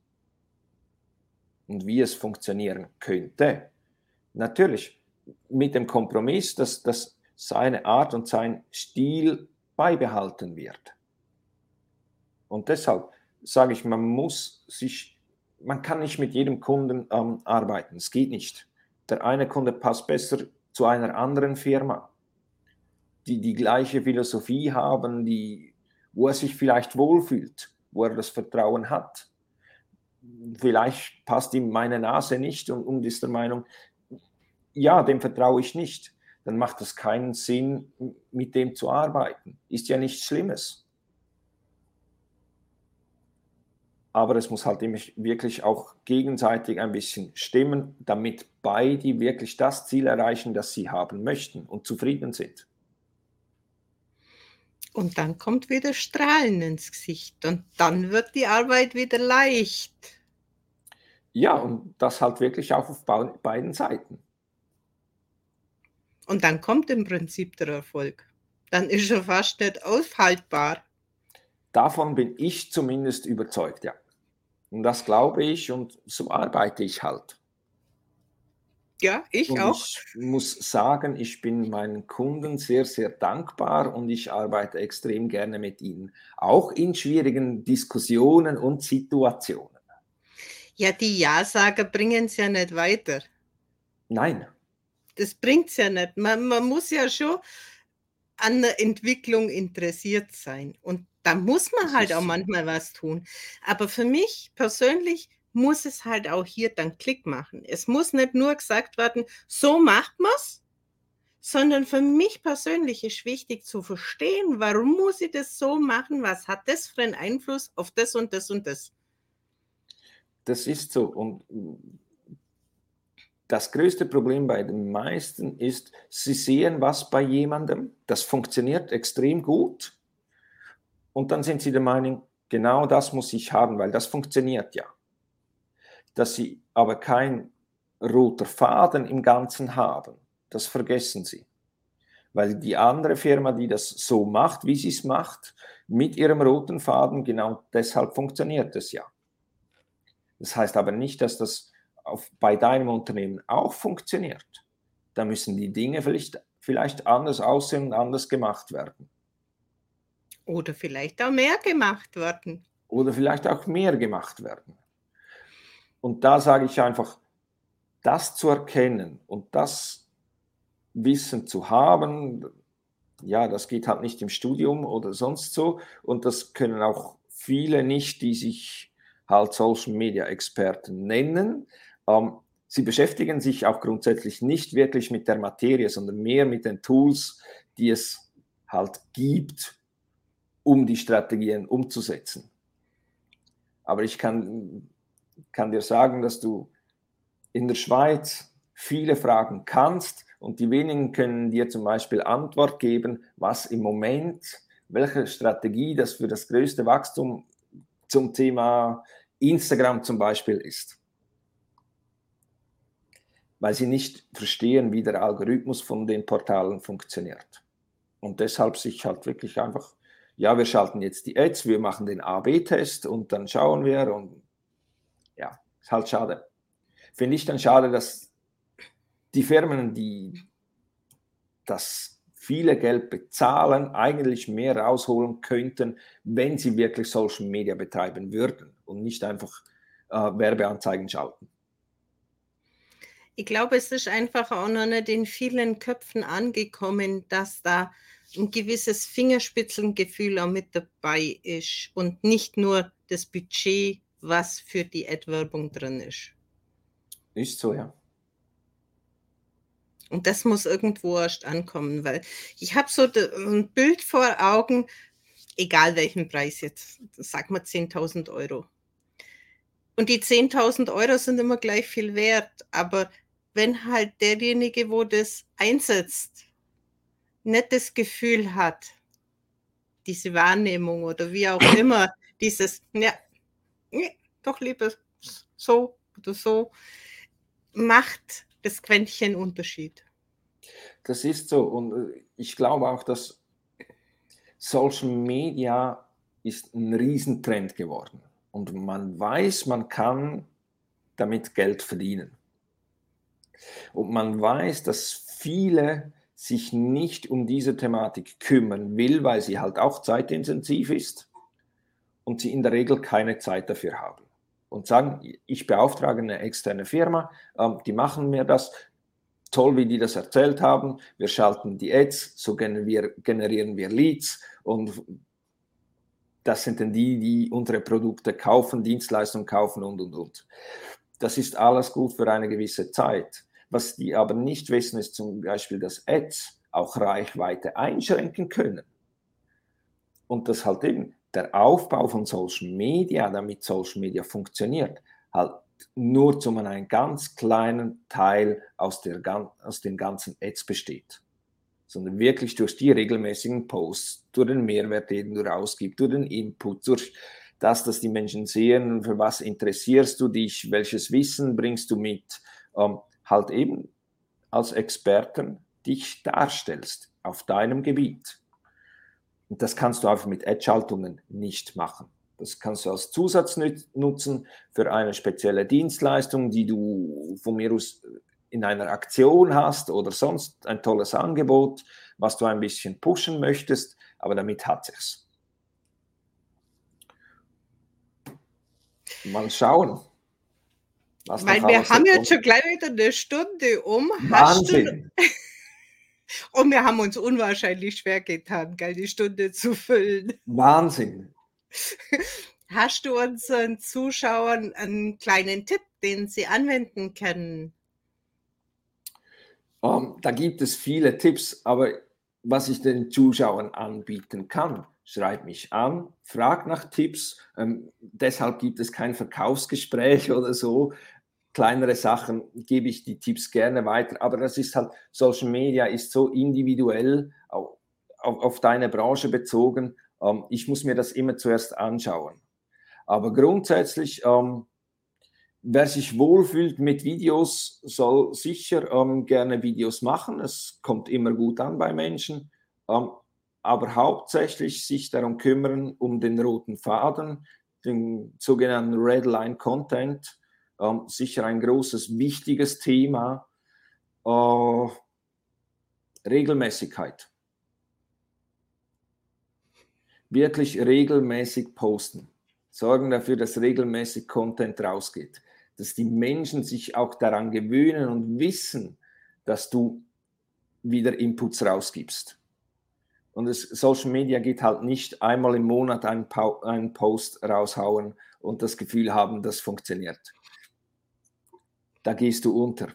Speaker 1: und wie es funktionieren könnte. Natürlich mit dem Kompromiss, dass, dass seine Art und sein Stil beibehalten wird. Und deshalb sage ich, man muss sich, man kann nicht mit jedem Kunden ähm, arbeiten. Es geht nicht. Der eine Kunde passt besser zu einer anderen Firma, die die gleiche Philosophie haben, die wo er sich vielleicht wohlfühlt, wo er das Vertrauen hat. Vielleicht passt ihm meine Nase nicht und, und ist der Meinung, ja, dem vertraue ich nicht. Dann macht es keinen Sinn, mit dem zu arbeiten. Ist ja nichts Schlimmes. Aber es muss halt wirklich auch gegenseitig ein bisschen stimmen, damit beide wirklich das Ziel erreichen, das sie haben möchten und zufrieden sind.
Speaker 2: Und dann kommt wieder Strahlen ins Gesicht und dann wird die Arbeit wieder leicht.
Speaker 1: Ja, und das halt wirklich auch auf beiden Seiten.
Speaker 2: Und dann kommt im Prinzip der Erfolg. Dann ist er fast nicht aufhaltbar.
Speaker 1: Davon bin ich zumindest überzeugt, ja. Und das glaube ich und so arbeite ich halt.
Speaker 2: Ja, ich und auch.
Speaker 1: Ich muss sagen, ich bin meinen Kunden sehr, sehr dankbar und ich arbeite extrem gerne mit ihnen, auch in schwierigen Diskussionen und Situationen.
Speaker 2: Ja, die Ja-Sager bringen es ja nicht weiter.
Speaker 1: Nein.
Speaker 2: Das bringt es ja nicht. Man, man muss ja schon an der Entwicklung interessiert sein. Und da muss man halt auch manchmal was tun. Aber für mich persönlich muss es halt auch hier dann Klick machen. Es muss nicht nur gesagt werden, so macht man es, sondern für mich persönlich ist wichtig zu verstehen, warum muss ich das so machen, was hat das für einen Einfluss auf das und das und das.
Speaker 1: Das ist so. Und das größte Problem bei den meisten ist, sie sehen was bei jemandem, das funktioniert extrem gut und dann sind sie der Meinung, genau das muss ich haben, weil das funktioniert ja dass sie aber kein roter Faden im Ganzen haben. Das vergessen sie. Weil die andere Firma, die das so macht, wie sie es macht, mit ihrem roten Faden, genau deshalb funktioniert es ja. Das heißt aber nicht, dass das auf, bei deinem Unternehmen auch funktioniert. Da müssen die Dinge vielleicht, vielleicht anders aussehen und anders gemacht werden.
Speaker 2: Oder vielleicht auch mehr gemacht werden.
Speaker 1: oder vielleicht auch mehr gemacht werden. Und da sage ich einfach, das zu erkennen und das Wissen zu haben, ja, das geht halt nicht im Studium oder sonst so. Und das können auch viele nicht, die sich halt Social Media Experten nennen. Ähm, sie beschäftigen sich auch grundsätzlich nicht wirklich mit der Materie, sondern mehr mit den Tools, die es halt gibt, um die Strategien umzusetzen. Aber ich kann, kann dir sagen, dass du in der Schweiz viele Fragen kannst und die wenigen können dir zum Beispiel Antwort geben, was im Moment, welche Strategie das für das größte Wachstum zum Thema Instagram zum Beispiel ist. Weil sie nicht verstehen, wie der Algorithmus von den Portalen funktioniert. Und deshalb sich halt wirklich einfach, ja, wir schalten jetzt die Ads, wir machen den A-B-Test und dann schauen wir und ja, ist halt schade. Finde ich dann schade, dass die Firmen, die das viele Geld bezahlen, eigentlich mehr rausholen könnten, wenn sie wirklich Social Media betreiben würden und nicht einfach äh, Werbeanzeigen schalten.
Speaker 2: Ich glaube, es ist einfach auch noch nicht in vielen Köpfen angekommen, dass da ein gewisses Fingerspitzengefühl auch mit dabei ist und nicht nur das Budget, was für die Ad-Werbung drin ist.
Speaker 1: Ist so, ja.
Speaker 2: Und das muss irgendwo erst ankommen, weil ich habe so ein Bild vor Augen, egal welchen Preis jetzt, sag mal 10.000 Euro. Und die 10.000 Euro sind immer gleich viel wert, aber wenn halt derjenige, wo das einsetzt, nicht das Gefühl hat, diese Wahrnehmung oder wie auch immer, dieses, ja, doch lieber so oder so, macht das Quäntchen Unterschied.
Speaker 1: Das ist so. Und äh, ich glaube auch, dass Social Media ist ein Riesentrend geworden. Und man weiß, man kann damit Geld verdienen. Und man weiß, dass viele sich nicht um diese Thematik kümmern will, weil sie halt auch zeitintensiv ist und sie in der Regel keine Zeit dafür haben und sagen, ich beauftrage eine externe Firma, ähm, die machen mir das. Toll, wie die das erzählt haben. Wir schalten die Ads, so generieren, generieren wir Leads und das sind dann die, die unsere Produkte kaufen, Dienstleistungen kaufen und, und, und. Das ist alles gut für eine gewisse Zeit. Was die aber nicht wissen, ist zum Beispiel, dass Ads auch Reichweite einschränken können. Und das halt eben der Aufbau von Social Media, damit Social Media funktioniert, halt nur zu einem ganz kleinen Teil aus, der, aus den ganzen Ads besteht. Sondern wirklich durch die regelmäßigen Posts, durch den Mehrwert, den du rausgibst, durch den Input, durch das, dass die Menschen sehen, für was interessierst du dich, welches Wissen bringst du mit, ähm, halt eben als Experten dich darstellst auf deinem Gebiet. Und das kannst du einfach mit Ad-Schaltungen nicht machen. Das kannst du als Zusatz nutzen für eine spezielle Dienstleistung, die du von mir aus in einer Aktion hast oder sonst ein tolles Angebot, was du ein bisschen pushen möchtest, aber damit hat sich's. Mal schauen.
Speaker 2: Weil wir haben jetzt schon gleich wieder eine Stunde um.
Speaker 1: Wahnsinn.
Speaker 2: Und wir haben uns unwahrscheinlich schwer getan, gell, die Stunde zu füllen.
Speaker 1: Wahnsinn.
Speaker 2: Hast du unseren Zuschauern einen kleinen Tipp, den sie anwenden können?
Speaker 1: Um, da gibt es viele Tipps, aber was ich den Zuschauern anbieten kann, schreib mich an, frag nach Tipps. Ähm, deshalb gibt es kein Verkaufsgespräch oder so, kleinere Sachen gebe ich die Tipps gerne weiter. Aber das ist halt, Social Media ist so individuell auf, auf, auf deine Branche bezogen. Ähm, ich muss mir das immer zuerst anschauen. Aber grundsätzlich, ähm, wer sich wohlfühlt mit Videos, soll sicher ähm, gerne Videos machen. Es kommt immer gut an bei Menschen. Ähm, aber hauptsächlich sich darum kümmern, um den roten Faden, den sogenannten Red Line Content ähm, sicher ein großes, wichtiges Thema. Äh, Regelmäßigkeit. Wirklich regelmäßig posten. sorgen dafür, dass regelmäßig Content rausgeht, dass die Menschen sich auch daran gewöhnen und wissen, dass du wieder Inputs rausgibst. Und das Social Media geht halt nicht einmal im Monat einen, Post raushauen und das Gefühl haben, das funktioniert. Da gehst du unter.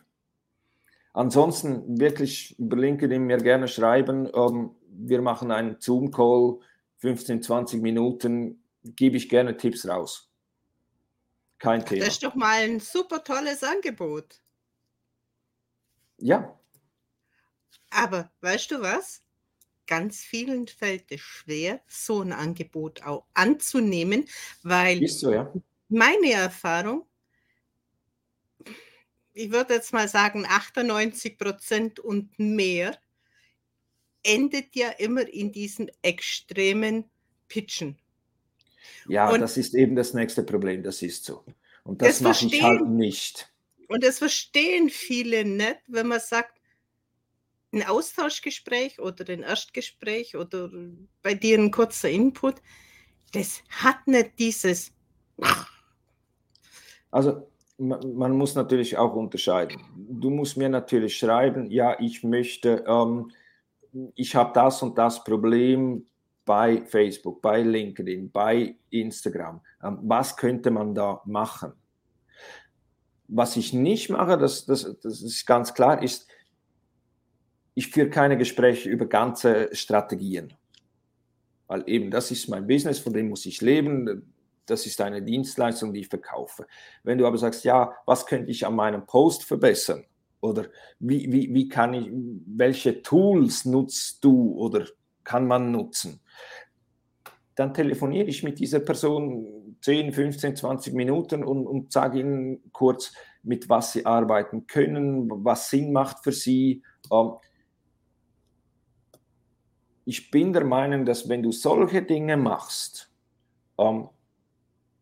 Speaker 1: Ansonsten wirklich über LinkedIn mir gerne schreiben. Ähm, wir machen einen Zoom-Call, 15, 20 Minuten, gebe ich gerne Tipps raus. Kein Thema.
Speaker 2: Das ist doch mal ein super tolles Angebot.
Speaker 1: Ja.
Speaker 2: Aber weißt du was? Ganz vielen fällt es schwer, so ein Angebot auch anzunehmen, weil
Speaker 1: so, ja.
Speaker 2: meine Erfahrung, ich würde jetzt mal sagen 98 Prozent und mehr, endet ja immer in diesen extremen Pitchen.
Speaker 1: Ja, und das ist eben das nächste Problem, das ist so. Und das, das mache ich halt nicht.
Speaker 2: Und das verstehen viele nicht, wenn man sagt, ein Austauschgespräch oder ein Erstgespräch oder bei dir ein kurzer Input, das hat nicht dieses.
Speaker 1: Also man muss natürlich auch unterscheiden. Du musst mir natürlich schreiben, ja, ich möchte, ähm, ich habe das und das Problem bei Facebook, bei LinkedIn, bei Instagram. Ähm, was könnte man da machen? Was ich nicht mache, das, das, das ist ganz klar, ist, ich führe keine Gespräche über ganze Strategien. Weil eben das ist mein Business, von dem muss ich leben. Das ist eine Dienstleistung, die ich verkaufe. Wenn du aber sagst, ja, was könnte ich an meinem Post verbessern? Oder wie, wie, wie kann ich, welche Tools nutzt du oder kann man nutzen? Dann telefoniere ich mit dieser Person 10, 15, 20 Minuten und, und sage ihnen kurz, mit was sie arbeiten können, was Sinn macht für sie. Ähm, ich bin der Meinung, dass wenn du solche Dinge machst, ähm,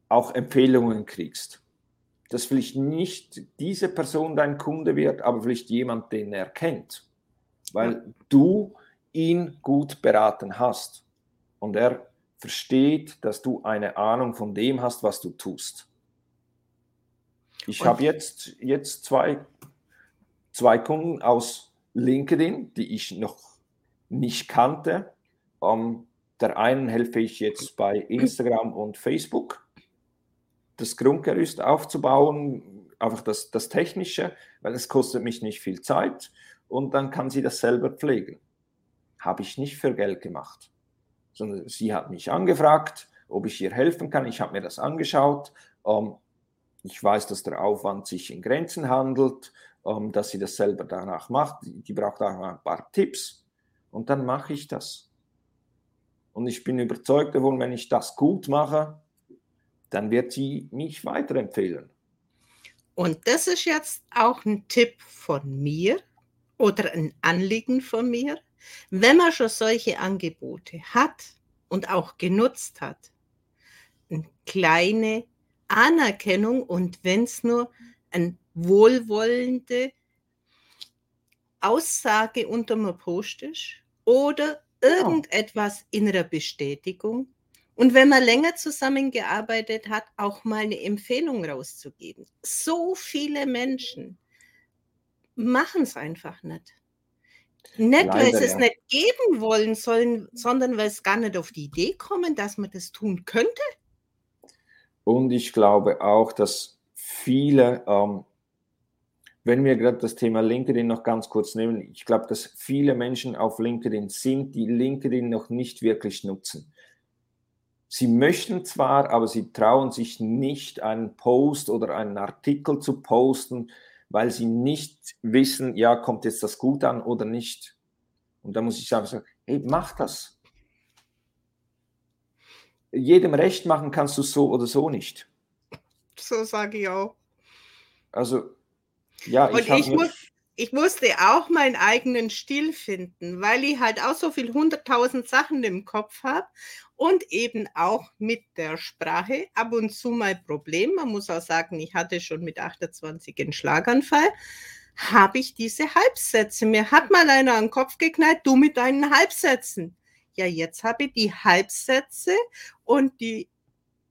Speaker 1: auch Empfehlungen kriegst. Dass vielleicht nicht diese Person dein Kunde wird, aber vielleicht jemand, den er kennt, weil du ihn gut beraten hast und er versteht, dass du eine Ahnung von dem hast, was du tust. Ich habe jetzt, jetzt zwei, zwei Kunden aus LinkedIn, die ich noch nicht kannte. Ähm, der einen helfe ich jetzt bei Instagram und Facebook, das Grundgerüst aufzubauen, einfach das, das Technische, weil es kostet mich nicht viel Zeit und dann kann sie das selber pflegen. Habe ich nicht für Geld gemacht, sondern sie hat mich angefragt, ob ich ihr helfen kann. Ich habe mir das angeschaut. Ähm, ich weiß, dass der Aufwand sich in Grenzen handelt, ähm, dass sie das selber danach macht. Die, die braucht auch ein paar Tipps und dann mache ich das. Und ich bin überzeugt davon, wenn ich das gut mache, dann wird sie mich weiterempfehlen.
Speaker 2: Und das ist jetzt auch ein Tipp von mir oder ein Anliegen von mir. Wenn man schon solche Angebote hat und auch genutzt hat, eine kleine Anerkennung und wenn es nur eine wohlwollende Aussage unter einem Post ist oder genau. irgendetwas innerer Bestätigung. Und wenn man länger zusammengearbeitet hat, auch mal eine Empfehlung rauszugeben. So viele Menschen machen es einfach nicht. Nicht, Leider, weil sie es nicht geben wollen sollen, sondern weil es gar nicht auf die Idee kommen, dass man das tun könnte.
Speaker 1: Und ich glaube auch, dass viele ähm, wenn wir gerade das Thema LinkedIn noch ganz kurz nehmen, ich glaube, dass viele Menschen auf LinkedIn sind, die LinkedIn noch nicht wirklich nutzen. Sie möchten zwar, aber sie trauen sich nicht, einen Post oder einen Artikel zu posten, weil sie nicht wissen, ja, kommt jetzt das gut an oder nicht. Und da muss ich sagen, hey, mach das. Jedem recht machen kannst du so oder so nicht.
Speaker 2: So sage ich auch.
Speaker 1: Also ja,
Speaker 2: ich, ich, muss, ich musste auch meinen eigenen Stil finden, weil ich halt auch so viel hunderttausend Sachen im Kopf habe und eben auch mit der Sprache ab und zu mal Problem. Man muss auch sagen, ich hatte schon mit 28 einen Schlaganfall. Habe ich diese Halbsätze? Mir hat mal einer an den Kopf geknallt, du mit deinen Halbsätzen. Ja, jetzt habe ich die Halbsätze und die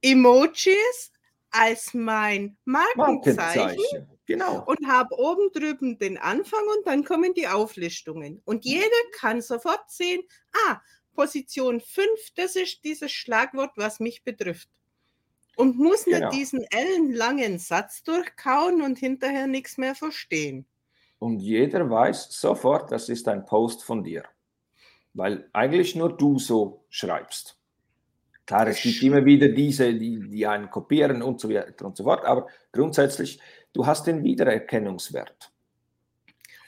Speaker 2: Emojis als mein Markenzeichen, Markenzeichen.
Speaker 1: Genau.
Speaker 2: Und habe oben drüben den Anfang und dann kommen die Auflistungen. Und jeder kann sofort sehen, ah, Position 5, das ist dieses Schlagwort, was mich betrifft. Und muss genau. nicht diesen ellenlangen Satz durchkauen und hinterher nichts mehr verstehen.
Speaker 1: Und jeder weiß sofort, das ist ein Post von dir. Weil eigentlich nur du so schreibst. Klar, es gibt immer wieder diese, die, die einen kopieren und so weiter und so fort, aber grundsätzlich, du hast den Wiedererkennungswert.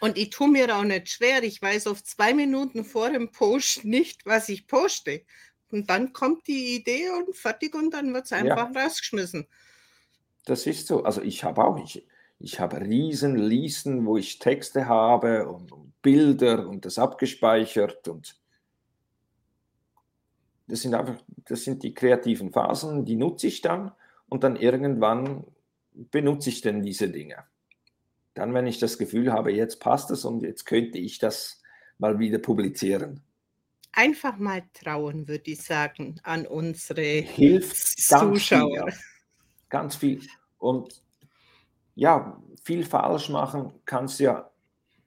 Speaker 2: Und ich tue mir auch nicht schwer. Ich weiß auf zwei Minuten vor dem Post nicht, was ich poste. Und dann kommt die Idee und fertig und dann wird es einfach ja. rausgeschmissen.
Speaker 1: Das ist so. Also ich habe auch, ich, ich habe riesen Listen, wo ich Texte habe und, und Bilder und das abgespeichert und das sind einfach, das sind die kreativen Phasen, die nutze ich dann und dann irgendwann benutze ich denn diese Dinge. Dann, wenn ich das Gefühl habe, jetzt passt es und jetzt könnte ich das mal wieder publizieren.
Speaker 2: Einfach mal trauen, würde ich sagen, an unsere
Speaker 1: Hilft Zuschauer. Ganz viel, ganz viel. Und ja, viel falsch machen kannst du ja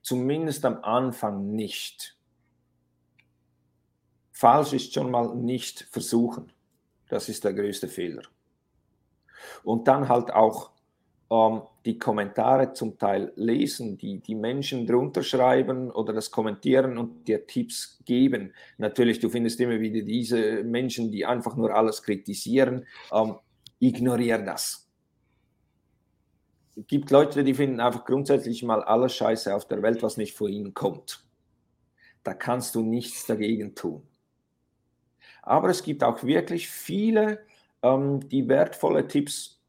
Speaker 1: zumindest am Anfang nicht falsch ist schon mal nicht versuchen. Das ist der größte Fehler. Und dann halt auch ähm, die Kommentare zum Teil lesen, die die Menschen drunter schreiben oder das kommentieren und dir Tipps geben. Natürlich, du findest immer wieder diese Menschen, die einfach nur alles kritisieren. Ähm, ignorier das. Es gibt Leute, die finden einfach grundsätzlich mal alles Scheiße auf der Welt, was nicht von ihnen kommt. Da kannst du nichts dagegen tun. Aber es gibt auch wirklich viele, ähm, die wertvolle Tipps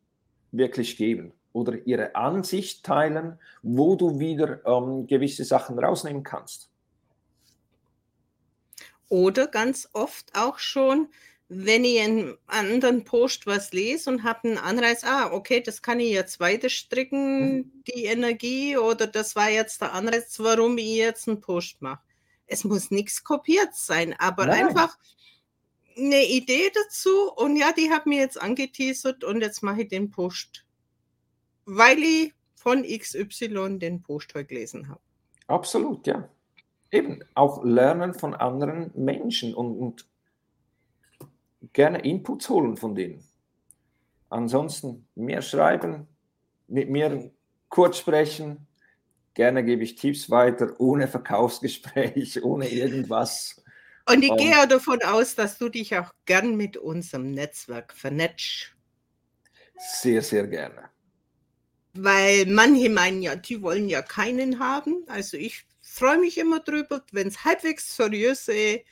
Speaker 1: wirklich geben oder ihre Ansicht teilen, wo du wieder ähm, gewisse Sachen rausnehmen kannst.
Speaker 2: Oder ganz oft auch schon, wenn ich einen anderen Post was lese und habe einen Anreiz, ah, okay, das kann ich jetzt weiter stricken, mhm. die Energie, oder das war jetzt der Anreiz, warum ich jetzt einen Post mache. Es muss nichts kopiert sein, aber Nein. einfach eine Idee dazu und ja, die hat mir jetzt angeteasert und jetzt mache ich den Post, weil ich von XY den Post heute gelesen habe.
Speaker 1: Absolut, ja. Eben, auch lernen von anderen Menschen und, und gerne Inputs holen von denen. Ansonsten mehr schreiben, mit mir kurz sprechen. Gerne gebe ich Tipps weiter, ohne Verkaufsgespräch, ohne irgendwas.
Speaker 2: Und ich gehe ja davon aus, dass du dich auch gern mit unserem Netzwerk vernetzt.
Speaker 1: Sehr, sehr gerne.
Speaker 2: Weil manche meinen ja, die wollen ja keinen haben. Also ich freue mich immer drüber, wenn es halbwegs seriöse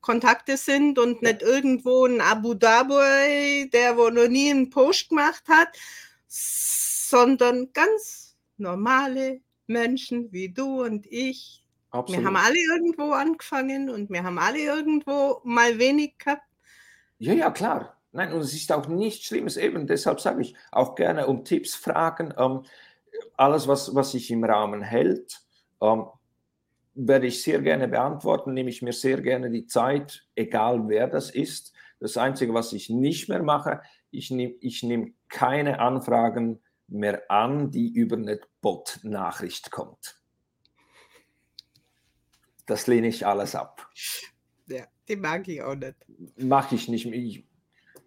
Speaker 2: Kontakte sind und nicht irgendwo ein Abu Dhabi, der wo noch nie einen Post gemacht hat, sondern ganz normale Menschen wie du und ich, Absolut. Wir haben alle irgendwo angefangen und wir haben alle irgendwo mal wenig gehabt.
Speaker 1: Ja, ja, klar. Nein, und es ist auch nichts Schlimmes. Eben deshalb sage ich auch gerne um Tipps fragen. Ähm, alles, was, was sich im Rahmen hält, ähm, werde ich sehr gerne beantworten, nehme ich mir sehr gerne die Zeit, egal wer das ist. Das Einzige, was ich nicht mehr mache, ich nehme ich nehm keine Anfragen mehr an, die über eine Bot-Nachricht kommt das lehne ich alles ab.
Speaker 2: Ja, die mag ich auch nicht.
Speaker 1: Mache ich nicht. Ich,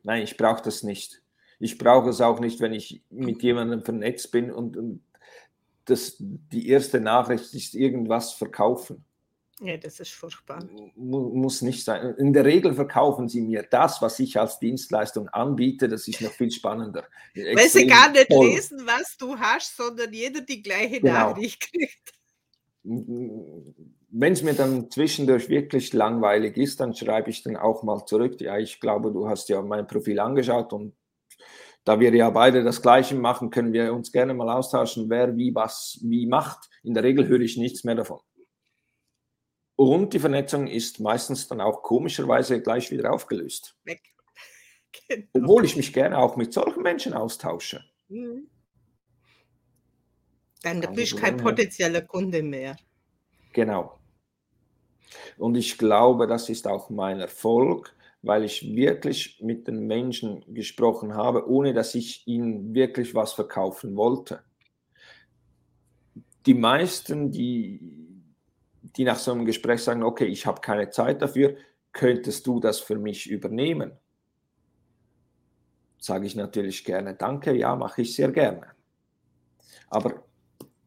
Speaker 1: nein, ich brauche das nicht. Ich brauche es auch nicht, wenn ich mit jemandem vernetzt bin und, und das, die erste Nachricht ist irgendwas verkaufen.
Speaker 2: Ja, das ist furchtbar.
Speaker 1: Muss nicht sein. In der Regel verkaufen sie mir das, was ich als Dienstleistung anbiete. Das ist noch viel spannender.
Speaker 2: Weil sie gar nicht toll. lesen, was du hast, sondern jeder die gleiche genau. Nachricht kriegt
Speaker 1: wenn es mir dann zwischendurch wirklich langweilig ist, dann schreibe ich dann auch mal zurück. Ja, ich glaube, du hast ja mein Profil angeschaut und da wir ja beide das Gleiche machen, können wir uns gerne mal austauschen, wer wie was wie macht. In der Regel höre ich nichts mehr davon. Und die Vernetzung ist meistens dann auch komischerweise gleich wieder aufgelöst. Weg. Genau. Obwohl ich mich gerne auch mit solchen Menschen austausche. Mhm.
Speaker 2: Dann also bist du kein potenzieller Kunde mehr.
Speaker 1: Genau. Und ich glaube, das ist auch mein Erfolg, weil ich wirklich mit den Menschen gesprochen habe, ohne dass ich ihnen wirklich was verkaufen wollte. Die meisten, die, die nach so einem Gespräch sagen, okay, ich habe keine Zeit dafür, könntest du das für mich übernehmen? Sage ich natürlich gerne, danke, ja, mache ich sehr gerne. Aber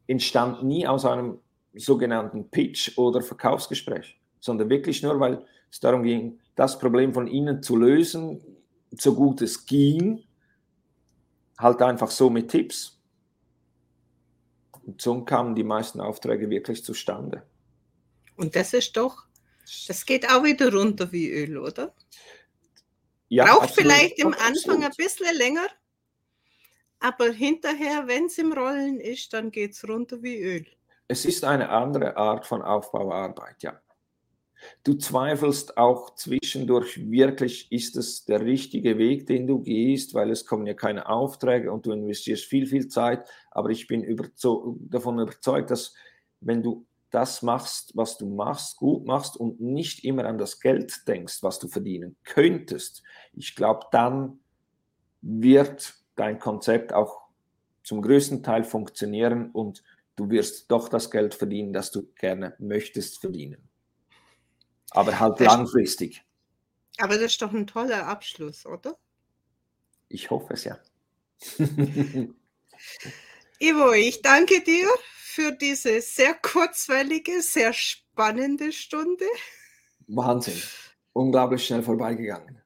Speaker 1: entstand nie aus einem sogenannten Pitch oder Verkaufsgespräch, sondern wirklich nur, weil es darum ging, das Problem von ihnen zu lösen, so gut es ging, halt einfach so mit Tipps. Und so kamen die meisten Aufträge wirklich zustande.
Speaker 2: Und das ist doch, das geht auch wieder runter wie Öl, oder? Ja, Braucht absolut, vielleicht im Anfang ein bisschen länger, aber hinterher, wenn es im Rollen ist, dann geht es runter wie Öl.
Speaker 1: Es ist eine andere Art von Aufbauarbeit, ja. Du zweifelst auch zwischendurch wirklich, ist es der richtige Weg, den du gehst, weil es kommen ja keine Aufträge und du investierst viel, viel Zeit. Aber ich bin überzeug davon überzeugt, dass wenn du das machst, was du machst, gut machst und nicht immer an das Geld denkst, was du verdienen könntest, ich glaube, dann wird dein Konzept auch zum größten Teil funktionieren und du wirst doch das Geld verdienen, das du gerne möchtest verdienen. Aber halt das langfristig.
Speaker 2: Aber das ist doch ein toller Abschluss, oder?
Speaker 1: Ich hoffe es ja.
Speaker 2: Ivo, ich danke dir für diese sehr kurzweilige, sehr spannende Stunde.
Speaker 1: Wahnsinn. Unglaublich schnell vorbeigegangen.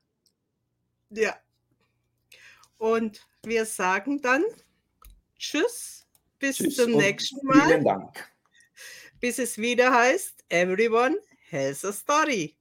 Speaker 2: Ja. Und wir sagen dann Tschüss, bis Tschüss zum nächsten Mal.
Speaker 1: Vielen Dank.
Speaker 2: Bis es wieder heißt, Everyone has a story.